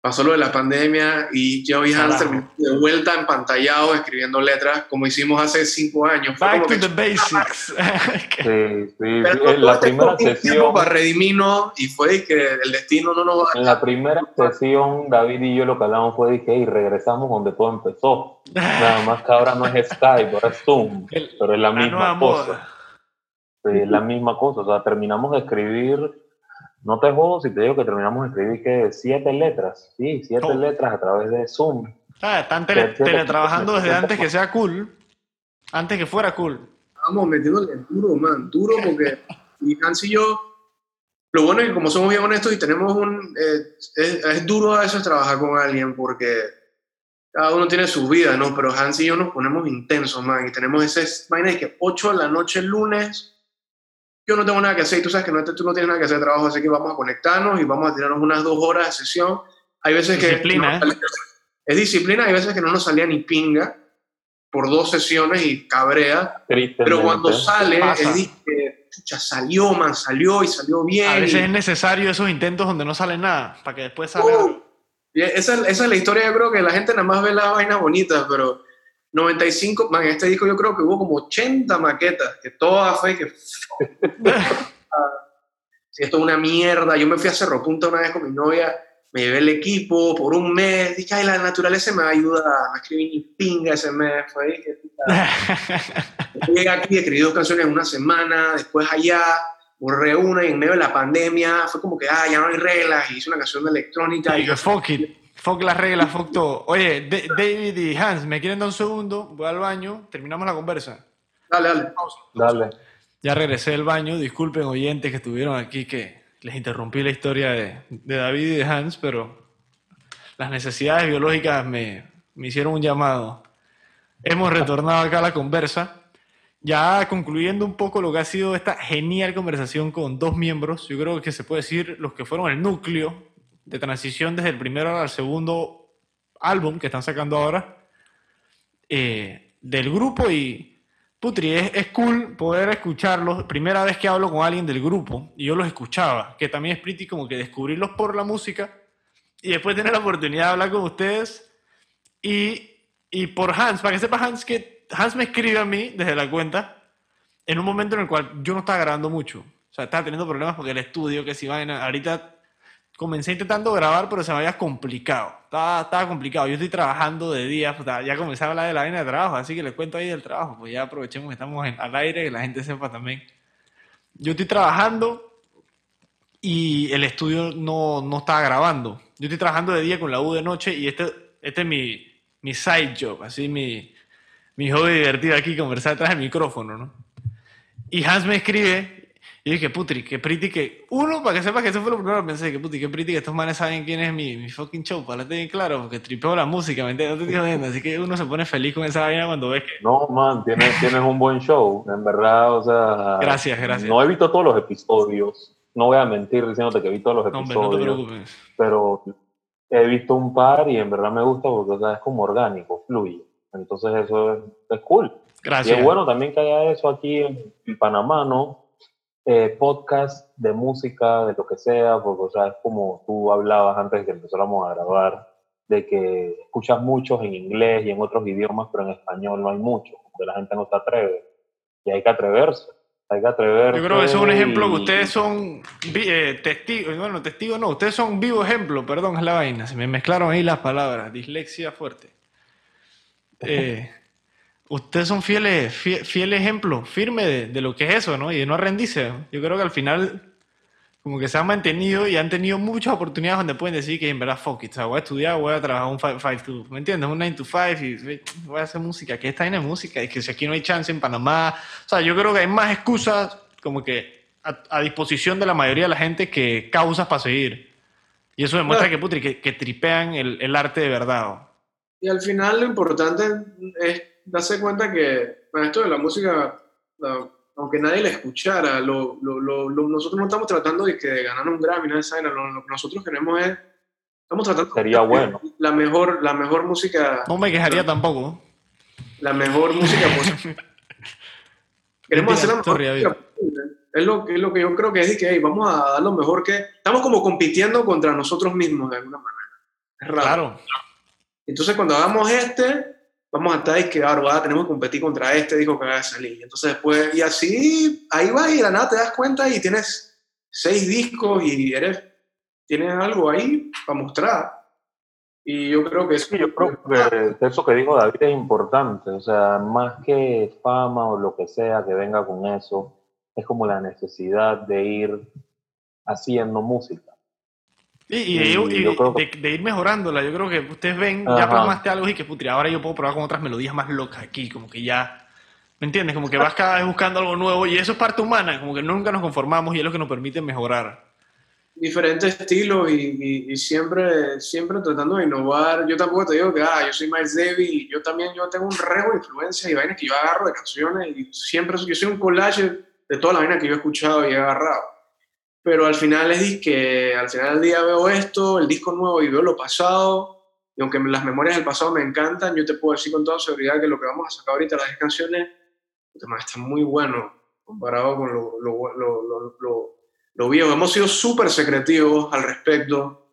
pasó lo de la pandemia y yo y Hans Carajo. terminamos de vuelta empantallados escribiendo letras como hicimos hace cinco años. Fue Back como to the basics. [laughs] Sí, sí. pero En la este primera sesión, para redimirnos y fue que el destino no nos va en la primera sesión, David y yo lo que hablamos fue de que y regresamos donde todo empezó. Nada más que ahora no es Skype, ahora es Zoom, [laughs] pero es la la misma cosa. Sí, es la misma cosa. O sea, terminamos de escribir, no te jodo si te digo que terminamos de escribir que siete letras, sí, siete Oh. letras a través de Zoom. Ah, están tele- teletrabajando desde antes que sea cool. Antes que fuera cool. Estábamos metiéndole duro, man, duro porque [laughs] y Hans y yo, lo bueno es que como somos bien honestos y tenemos un, eh, es, es duro a veces trabajar con alguien porque cada uno tiene su vida, ¿no? Pero Hans y yo nos ponemos intensos, man, y tenemos ese vaina de que 8 de la noche el lunes, yo no tengo nada que hacer y tú sabes que no, tú no tienes nada que hacer de trabajo, así que vamos a conectarnos y vamos a tirarnos unas dos horas de sesión. Hay veces que... Disciplina, no- ¿eh? Es disciplina, hay veces que no nos salía ni pinga por dos sesiones y cabrea. Pero cuando sale, él dice, chucha, salió, man, salió y salió bien. A veces y- es necesario esos intentos donde no sale nada, para que después salga. Uh, esa, esa es la historia, yo creo que la gente nada más ve las vainas bonitas, pero 95, man, en este disco yo creo que hubo como 80 maquetas, que todas fue que... [laughs] si esto es una mierda, yo me fui a Cerro Punta una vez con mi novia, me llevé el equipo por un mes, dije, ay, la naturaleza me ayuda, no escribí ni pinga ese mes, fue ahí que... Yo [laughs] Llegué aquí, escribí dos canciones en una semana, después allá, borré una y en medio de la pandemia fue como que, ah, ya no hay reglas, y hice una canción de electrónica. Y Y que fuck it. Fuck las reglas, fuck todo. Oye, Da- David y Hans, ¿me quieren dar un segundo? Voy al baño, terminamos la conversa. dale, dale. Dale. Ya regresé del baño, disculpen oyentes que estuvieron aquí que les interrumpí la historia de, de David y de Hans, pero las necesidades biológicas me, me hicieron un llamado. Hemos retornado acá a la conversa, ya concluyendo un poco lo que ha sido esta genial conversación con dos miembros, yo creo que se puede decir los que fueron el núcleo de transición desde el primero al segundo álbum que están sacando ahora eh, del grupo y Putri, es, es cool poder escucharlos. Primera vez que hablo con alguien del grupo y yo los escuchaba, que también es pretty como que descubrirlos por la música y después tener la oportunidad de hablar con ustedes y, y por Hans, para que sepa Hans que Hans me escribe a mí desde la cuenta en un momento en el cual yo no estaba grabando mucho. O sea, estaba teniendo problemas porque el estudio, que si vaina, ahorita comencé intentando grabar, pero se me había complicado. Estaba, estaba complicado. Yo estoy trabajando de día, puta, ya comencé a hablar de la vaina de trabajo, así que les cuento ahí del trabajo, pues ya aprovechemos que estamos en- al aire, que la gente sepa también. Yo estoy trabajando y el estudio no, no estaba grabando. Yo estoy trabajando de día con la U de noche y este, este es mi, mi side job, así mi, mi hobby divertido aquí, conversar detrás del micrófono, ¿no? Y Hans me escribe y dije, putri, que pretty que... Uno, para que sepas que eso fue lo primero que pensé, que putri, que pretty que estos manes saben quién es mi, mi fucking show, para que bien claro, porque tripeo la música, ¿me entiendes? No te estoy jodiendo, así que uno se pone feliz con esa vaina cuando ves que... No, man, tienes, tienes un buen show, en verdad, o sea... Gracias, gracias. No he visto todos los episodios, no voy a mentir diciéndote que he visto todos los No, hombre, no te episodios, preocupes. pero he visto un par y en verdad me gusta porque o sea, es como orgánico, fluye. Entonces eso es, es cool. Gracias. Y es bueno también que haya eso aquí en, en Panamá, ¿no? Eh, podcast de música, de lo que sea, porque o sea, es como tú hablabas antes de que empezáramos a grabar, de que escuchas muchos en inglés y en otros idiomas, pero en español no hay muchos, porque la gente no se atreve. Y hay que atreverse, hay que atreverse. Yo creo que eso es un ejemplo que ustedes son eh, testigos, bueno, testigos no, ustedes son vivo ejemplo, perdón, es la vaina, se me mezclaron ahí las palabras, dislexia fuerte. [laughs] Eh, ustedes son fieles, fie- fiel, ejemplo, firme de, de lo que es eso, ¿no? Y de no rendirse. Yo creo que al final, como que se han mantenido y han tenido muchas oportunidades donde pueden decir que en verdad, fuck it, o sea, voy a estudiar, voy a trabajar un 5 to, ¿me entiendes? Un 9 to 5 y voy a hacer música, que esta vaina de música, y que si aquí no hay chance en Panamá, o sea, yo creo que hay más excusas como que a, a disposición de la mayoría de la gente que causas para seguir. Y eso demuestra Claro. que, putri, que, que tripean el, el arte de verdad. ¿o? Y al final lo importante es darse cuenta que bueno, esto de la música, la- aunque nadie la escuchara, lo, lo- lo- lo- nosotros no estamos tratando de que ganar un Grammy, nada de lo, lo que nosotros queremos es, estamos tratando Sería bueno. la mejor, la mejor música, No me quejaría tampoco. la mejor música [laughs] posible. queremos hacer la mejor música posible. Es lo, que- es lo que yo creo que es de que hey, vamos a dar lo mejor que... Estamos como compitiendo contra nosotros mismos de alguna manera. Es raro. Claro. Entonces, cuando hagamos este, vamos a estar ahora va, tenemos que competir contra este disco que va a salir. Entonces, después, y así, ahí vas y de la nada te das cuenta y tienes seis discos y eres, tienes algo ahí para mostrar. Y yo creo que eso. Sí, yo creo que eso que dijo David es importante, o sea, más que fama o lo que sea que venga con eso, es como la necesidad de ir haciendo música. Y, y de, Y y yo creo que- de- de ir mejorándola. Yo creo que ustedes ven, ya Ajá. plasmaste algo y que putri, ahora yo puedo probar con otras melodías más locas aquí, como que ya. ¿Me entiendes? Como que vas cada vez buscando algo nuevo y eso es parte humana, como que nunca nos conformamos y es lo que nos permite mejorar. diferentes estilos y, y- y siempre, siempre tratando de innovar. Yo tampoco te digo que, ah, yo soy Miles y yo también yo tengo un rego de influencias y vainas que yo agarro de canciones y siempre yo soy un collage de todas las vainas que yo he escuchado y he agarrado. Pero al final es que al final del día veo esto, el disco nuevo y veo lo pasado, y aunque las memorias del pasado me encantan, yo te puedo decir con toda seguridad que lo que vamos a sacar ahorita, las 10 canciones, está muy bueno comparado con lo, lo- lo- lo viejo. Hemos sido súper secretivos al respecto,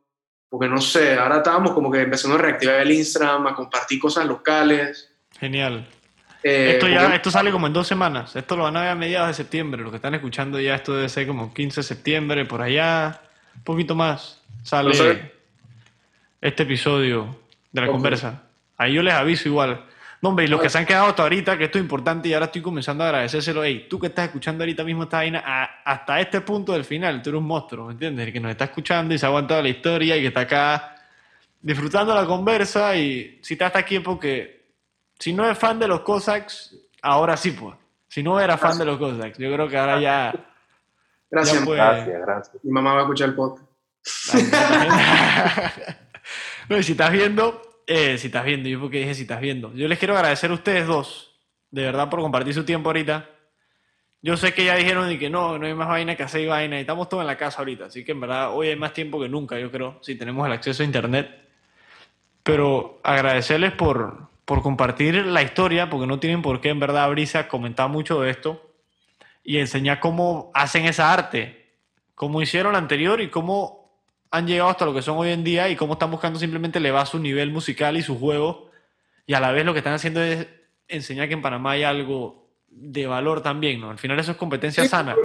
porque no sé, ahora estábamos como que empezando a reactivar el Instagram, a compartir cosas locales. Genial. Eh, Esto ya, porque- esto sale como en dos semanas. Esto lo van a ver a mediados de septiembre. Los que están escuchando ya esto debe ser como 15 de septiembre, por allá, un poquito más. Sale este episodio de la conversa. Ahí yo les aviso igual. No, hombre, y los que se han quedado hasta ahorita, que esto es importante y ahora estoy comenzando a agradecérselo. Ey, tú que estás escuchando ahorita mismo esta vaina, hasta este punto del final, tú eres un monstruo, ¿me entiendes? El que nos está escuchando y se ha aguantado la historia y que está acá disfrutando la conversa y si está hasta aquí es porque si no es fan de los Cossacks, ahora sí, pues. Si no era fan de los Cossacks, yo creo que ahora ya... Gracias. ya puede- Gracias, gracias. Mi mamá va a escuchar el podcast. [laughs] no, y si estás viendo, eh, si estás viendo, yo porque dije si estás viendo. Yo les quiero agradecer a ustedes dos, de verdad, por compartir su tiempo ahorita. Yo sé que ya dijeron y que no, no hay más vaina que hacer y vaina, y estamos todos en la casa ahorita, así que en verdad hoy hay más tiempo que nunca, yo creo, si tenemos el acceso a internet. Pero agradecerles por, por compartir la historia, porque no tienen por qué en verdad abrirse a comentar mucho de esto y enseñar cómo hacen esa arte, cómo hicieron la anterior y cómo han llegado hasta lo que son hoy en día y cómo están buscando simplemente elevar su nivel musical y su juego y a la vez lo que están haciendo es enseñar que en Panamá hay algo de valor también, ¿no? Al final eso es competencia Sí, sana.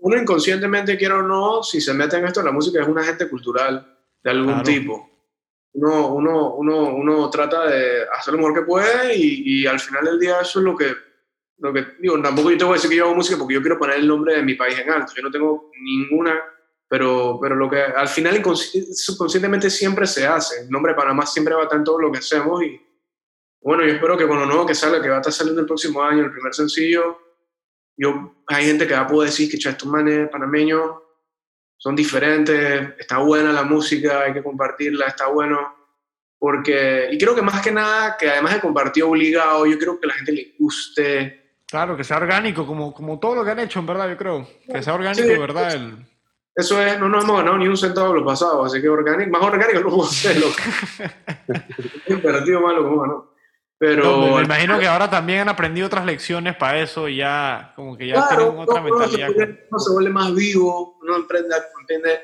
Uno inconscientemente, quiera o no, si se mete en esto la música, es un agente cultural de algún Claro. tipo. Uno, uno, uno, uno trata de hacer lo mejor que puede y, y al final del día eso es lo que, lo que... Digo, tampoco yo te voy a decir que yo hago música porque yo quiero poner el nombre de mi país en alto. Yo no tengo ninguna pero, pero lo que al final subconscientemente siempre se hace. El nombre de Panamá siempre va a estar en todo lo que hacemos y bueno, yo espero que con lo nuevo que salga, que va a estar saliendo el próximo año, el primer sencillo, yo, hay gente que va a poder decir que "Cha, estos manes panameños son diferentes, está buena la música, hay que compartirla, está bueno. Porque, y creo que más que nada, que además de compartir obligado, yo creo que a la gente le guste. Claro, que sea orgánico, como, como todo lo que han hecho, en verdad, yo creo. Que sea orgánico, Sí. verdad. El... Eso es, no nos hemos ganado ni un centavo los pasados, así que orgánico, más orgánico no puedo hacerlo. Invertido [laughs] malo como no. Pero. No, me, imagino que ahora también han aprendido otras lecciones para eso y ya, como que ya Claro, tienen otra uno, uno se mentalidad. vuelve, uno se vuelve más vivo, uno aprende, aprende-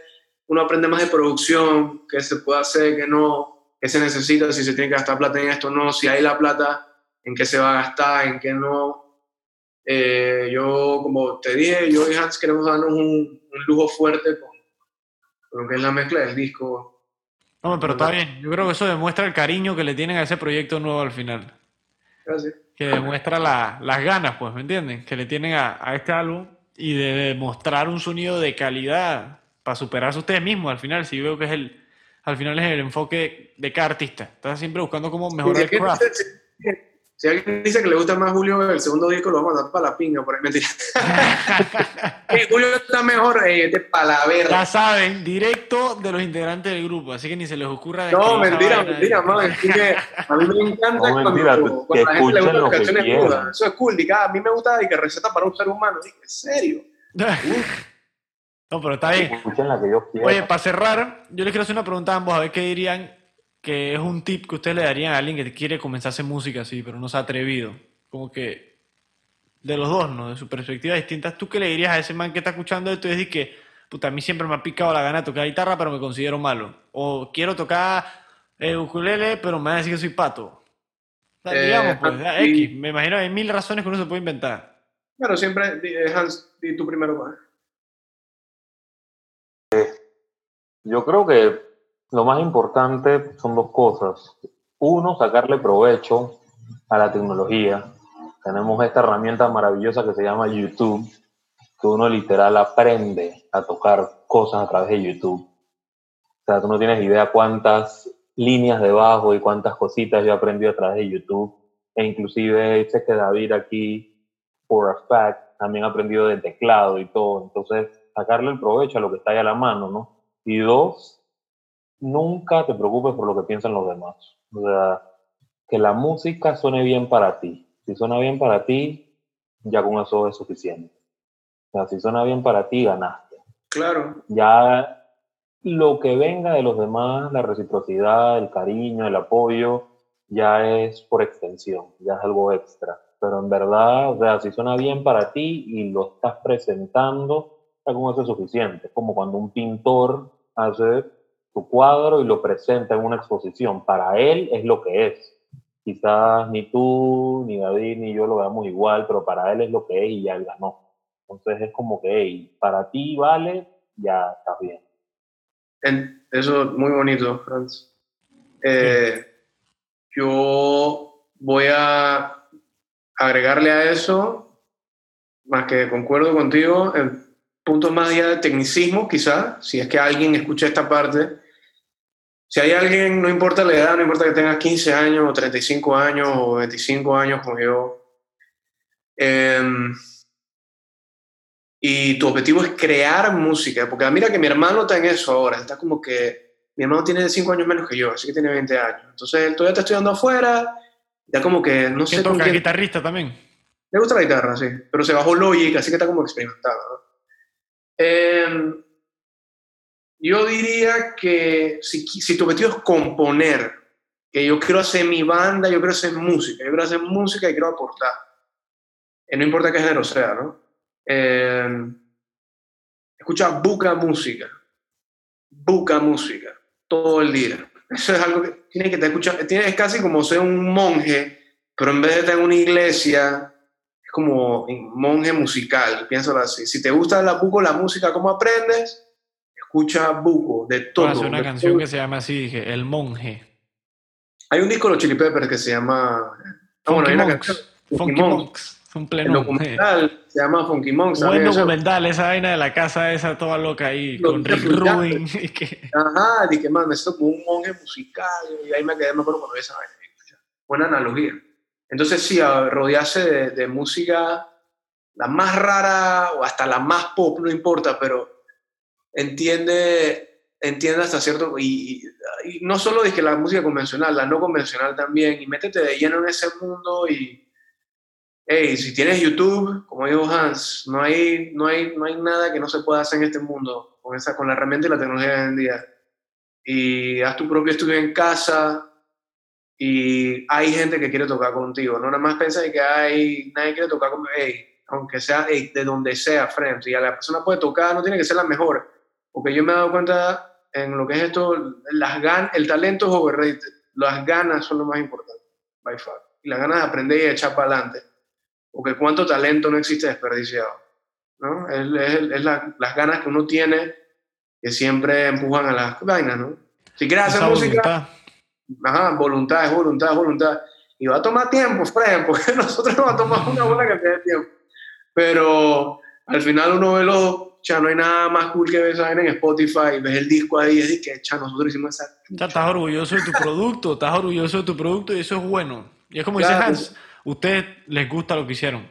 uno aprende más de producción, qué se puede hacer, qué no, qué se necesita, si se tiene que gastar plata en esto o no, si hay la plata, en qué se va a gastar, en qué no. Eh, yo, como te dije, yo y Hans queremos darnos un, un lujo fuerte con, con lo que es la mezcla del disco. No, pero está bien. Yo creo que eso demuestra el cariño que le tienen a ese proyecto nuevo al final. Gracias. Que demuestra la- las ganas, pues, ¿me entienden? Que le tienen a, a este álbum y de demostrar un sonido de calidad para superarse ustedes mismos al final. Si veo que es el, al final es el enfoque de cada artista. Estás siempre buscando cómo mejorar el craft. Si- alguien dice que le gusta más Julio el segundo disco, lo vamos a dar para la pinga, por ahí mentira. [laughs] Eh, Julio está mejor, eh, para la verga. Ya saben, directo de los integrantes del grupo, así que ni se les ocurra No, mentira, mentira, man. Es que a mí me encanta No, cuando, mentira, cuando que a la gente le gustan las canciones crudas. Eso es cool. Diga, a mí me gusta y que receta para un ser humano. ¿en serio? [laughs] No, pero está bien. Escuchen la que yo quiera. Oye, para cerrar, yo les quiero hacer una pregunta a ambos, a ver qué dirían que es un tip que ustedes le darían a alguien que quiere comenzar a hacer música así, pero no se ha atrevido. Como que de los dos, ¿no? De su perspectiva distintas, ¿tú qué le dirías a ese man que está escuchando esto y decir que, puta, a mí siempre me ha picado la gana de tocar guitarra, pero me considero malo? O quiero tocar eh, ukulele, pero me van a decir que soy pato. O sea, Eh, digamos, pues, y- X. Me imagino que hay mil razones que uno se puede inventar. Claro, siempre, eh, Hans, di tú primero. man. Yo creo que lo más importante son dos cosas. Uno, sacarle provecho a la tecnología. Tenemos esta herramienta maravillosa que se llama YouTube, que uno literal aprende a tocar cosas a través de YouTube. O sea, tú no tienes idea cuántas líneas de bajo y cuántas cositas yo he aprendido a través de YouTube. E inclusive sé que David aquí, for a fact, también ha aprendido de teclado y todo. Entonces, sacarle el provecho a lo que está ahí a la mano, ¿no? Y dos, nunca te preocupes por lo que piensan los demás. O sea, que la música suene bien para ti. Si suena bien para ti, ya con eso es suficiente. O sea, si suena bien para ti, ganaste. Claro. Ya lo que venga de los demás, la reciprocidad, el cariño, el apoyo, ya es por extensión, ya es algo extra. Pero en verdad, o sea, si suena bien para ti y lo estás presentando, ya con eso es suficiente. Es como cuando un pintor hace su cuadro y lo presenta en una exposición. Para él es lo que es. Quizás ni tú, ni David, ni yo lo veamos igual, pero para él es lo que es y ya él ganó. Entonces es como que, hey, para ti vale, ya estás bien. En- eso es muy bonito, Franz. Eh, yo voy a agregarle a eso, más que concuerdo contigo, en puntos más allá de tecnicismo, quizás, si es que alguien escucha esta parte. Si hay alguien, no importa la edad, no importa que tengas 15 años, o 35 años, o 25 años como yo, em, y tu objetivo es crear música, porque mira que mi hermano está en eso ahora, está como que mi hermano tiene 5 años menos que yo, así que tiene 20 años. Entonces él todavía está estudiando afuera, ya como que no sé ¿Quién con toca? quién- ¿Guitarrista también? le gusta la guitarra, sí, pero se bajó Logic, así que está como experimentado. ¿no? Em, yo diría que si, si tu objetivo es componer, que yo quiero hacer mi banda, yo quiero hacer música, yo quiero hacer música y quiero aportar, Eh, no importa qué género sea, ¿no? Em, escucha buca música, buca música, todo el día. Eso es algo que tienes que te escuchar, tienes es casi como ser un monje, pero en vez de estar en una iglesia, es como un monje musical, piénsalo así. Si te gusta la la música, ¿cómo aprendes? Escucha buco, de todo. Hacer una canción todo. que se llama así, dije, El Monje. Hay un disco de los Chili Peppers que se llama... Ah, bueno, Funky hay una Monks. canción, Funky Monks. Monks. Un El pleno. documental se llama Funky Monk, ¿sabes? Buen documental, esa vaina de la casa esa toda loca ahí, con Rick. Rubin. [laughs] y que- Ajá, dije, man, me siento como un monje musical. Y ahí me quedé, me acuerdo cuando vi esa vaina. Buena analogía. Entonces, sí, rodearse de, de música, la más rara o hasta la más pop, no importa, pero entiende, entiende hasta cierto. Y, y- no solo dije la música convencional, la no convencional también. Y métete de lleno en ese mundo y. Hey, si tienes YouTube, como dijo Hans, no hay, no, hay, no hay nada que no se pueda hacer en este mundo con, esa, con la herramienta y la tecnología de hoy en día. Y haz tu propio estudio en casa y hay gente que quiere tocar contigo. No nada más pensar que hay, nadie quiere tocar conmigo, hey, aunque sea hey, de donde sea, frente. Y a la persona puede tocar, no tiene que ser la mejor. Porque yo me he dado cuenta en lo que es esto, las gan el talento es overrated. Las ganas son lo más importante, by far. Y las ganas de aprender y de echar para adelante porque cuánto talento no existe desperdiciado, ¿no? Es, es- es la- las ganas que uno tiene que siempre empujan a las vainas, ¿no? Si quieres hacer esa música, voluntad. ajá, voluntad, es voluntad, es voluntad. Y va a tomar tiempo, Fred, [laughs] porque nosotros nos va a tomar una buena cantidad de tiempo. Pero al final uno ve los, ya no hay nada más cool que vaina en Spotify, ves el disco ahí y es que, cha, nosotros hicimos esa... Sea, estás orgulloso de tu producto, estás orgulloso de tu producto y eso es bueno. Y es como dice Claro. Hans, ustedes les gusta lo que hicieron.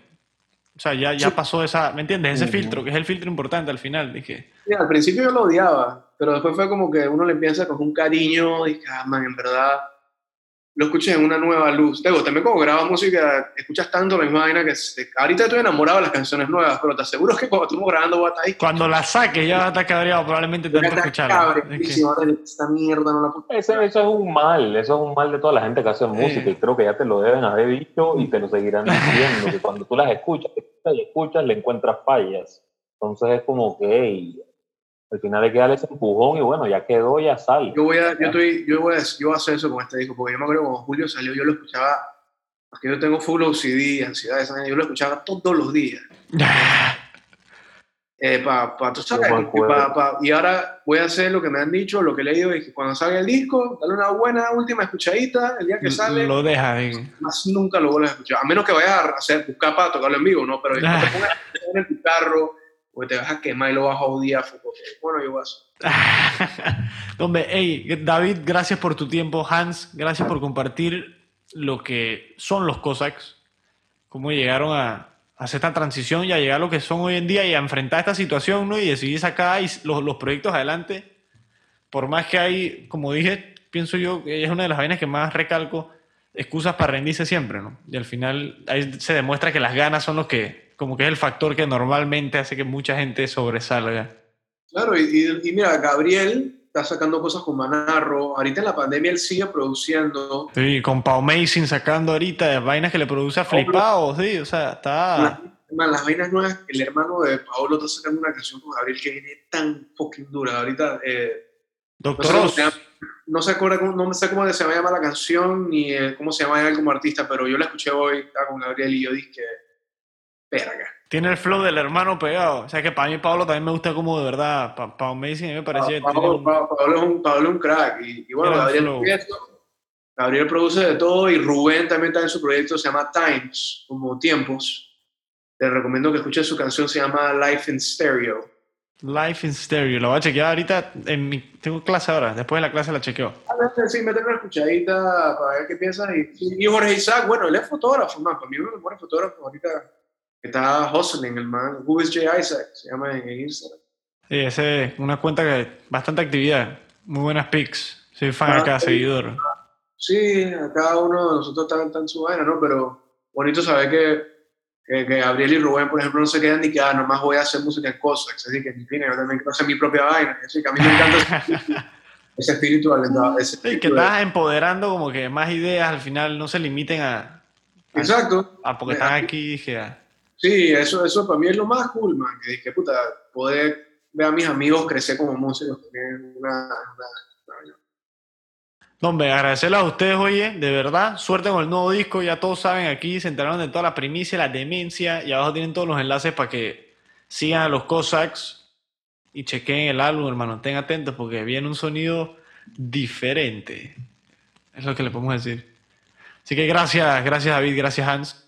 O sea, ya, ya Sí. pasó esa, ¿me entiendes? Ese Ujú. filtro, que es el filtro importante al final. Sí, al principio yo lo odiaba, pero después fue como que uno le empieza con un cariño y que, ah, man, en verdad lo escuché en una nueva luz. Digo, también como grabas música, escuchas tanto la misma vaina que se- ahorita estoy enamorado de las canciones nuevas, pero te aseguro que cuando estamos grabando a ahí. cuando la saques ya vas a estar cabreado probablemente voy a tanto estar escucharla. Es que- cabreadísimo, ahora esta mierda no la puedo Eso, eso es un mal, eso es un mal de toda la gente que hace música y creo que ya te lo deben haber dicho y te lo seguirán diciendo, que cuando tú las escuchas, escuchas y escuchas, le encuentras fallas. Entonces es como que hey, al final hay que darle ese empujón y bueno, ya quedó, ya sale. Yo voy a, yo estoy, yo voy a, yo voy a hacer eso con este disco, porque yo me acuerdo cuando Julio salió, yo lo escuchaba, porque yo tengo full OCD, ansiedad, yo lo escuchaba todos los días. [laughs] Eh, pa, pa, tú sabes, pa- pa- y ahora voy a hacer lo que me han dicho, lo que he leído, es que cuando salga el disco, dale una buena última escuchadita, el día que sale, Lo dejas. de- más nunca lo vuelves a escuchar, a menos que vayas a hacer, buscar para tocarlo en vivo, ¿no? Pero no te [laughs] pongas en tu carro, porque te vas a quemar y lo vas a odiar, bueno, yo voy a hacer. [laughs] Hombre, hey, David, gracias por tu tiempo. Hans, gracias por compartir lo que son los Cossacks, cómo llegaron a hacer esta transición y a llegar a lo que son hoy en día y a enfrentar esta situación ¿no? y decidir sacar los, los proyectos adelante. Por más que hay, como dije, pienso yo que es una de las vainas que más recalco, excusas para rendirse siempre, ¿no? Y al final ahí se demuestra que las ganas son los que, como que es el factor que normalmente hace que mucha gente sobresalga. Claro, y, mira, Gabriel está sacando cosas con Manarro, ahorita en la pandemia él sigue produciendo, Sí, con Pau Mason sacando ahorita vainas que le produce a flipado, sí, o sea, está. Las, vainas nuevas, el hermano de Paolo está sacando una canción con Gabriel que viene tan fucking dura. Ahorita, eh, no, Doctor sé se llama- no se acuerda cómo, no sé cómo se llama la canción ni eh, cómo se llama él como artista, pero yo la escuché hoy estaba con Gabriel y yo dije, verga. Tiene el flow del hermano pegado. O sea que para mí Pablo también me gusta como de verdad. Pa- Pau Mason a mí me parecía. Pa- Paolo, un- Pa- Paolo es un, crack. Y, y bueno, Gabriel. Gabriel produce de todo y Rubén también está en su proyecto, se llama Times, como Tiempos. Te recomiendo que escuches su canción, se llama Life in Stereo. Life in Stereo. Lo voy a chequear ahorita. En mi... Tengo clase ahora. Después de la clase la chequeo. A ver, sí, métele una escuchadita para ver qué piensas. Y, y Jorge Isaac, bueno, él es fotógrafo, man. Para mí uno de los buenos fotógrafos ahorita está hustling, el man. Who is Jay Isaac? Se llama en Instagram. Sí, ese es una cuenta que bastante actividad. Muy buenas pics. Soy fan Ah, acá, sí. seguidor. Sí, a cada uno de nosotros está, está en su vaina, ¿no? Pero bonito saber que, que, que Gabriel y Rubén, por ejemplo, no se quedan ni que, ah, nomás voy a hacer música en cosas. Así que, en fin, yo también quiero hacer mi propia vaina. Así que a mí me encanta ese espíritu, [laughs] ese espíritu Sí, que espíritu de- estás empoderando como que más ideas al final no se limiten a. a- Exacto. a porque están aquí dije. ah, Sí, eso, eso para mí es lo más cool, man. Que dije, puta, poder ver a mis amigos crecer como músicos una- una- No, hombre, agradecerles a ustedes, oye, de verdad. Suerte con el nuevo disco. Ya todos saben aquí, se enteraron de toda la primicia, la demencia. Y abajo tienen todos los enlaces para que sigan a los Cossacks y chequen el álbum, hermano. Estén atentos porque viene un sonido diferente. Es lo que le podemos decir. Así que gracias, gracias David, gracias Hans.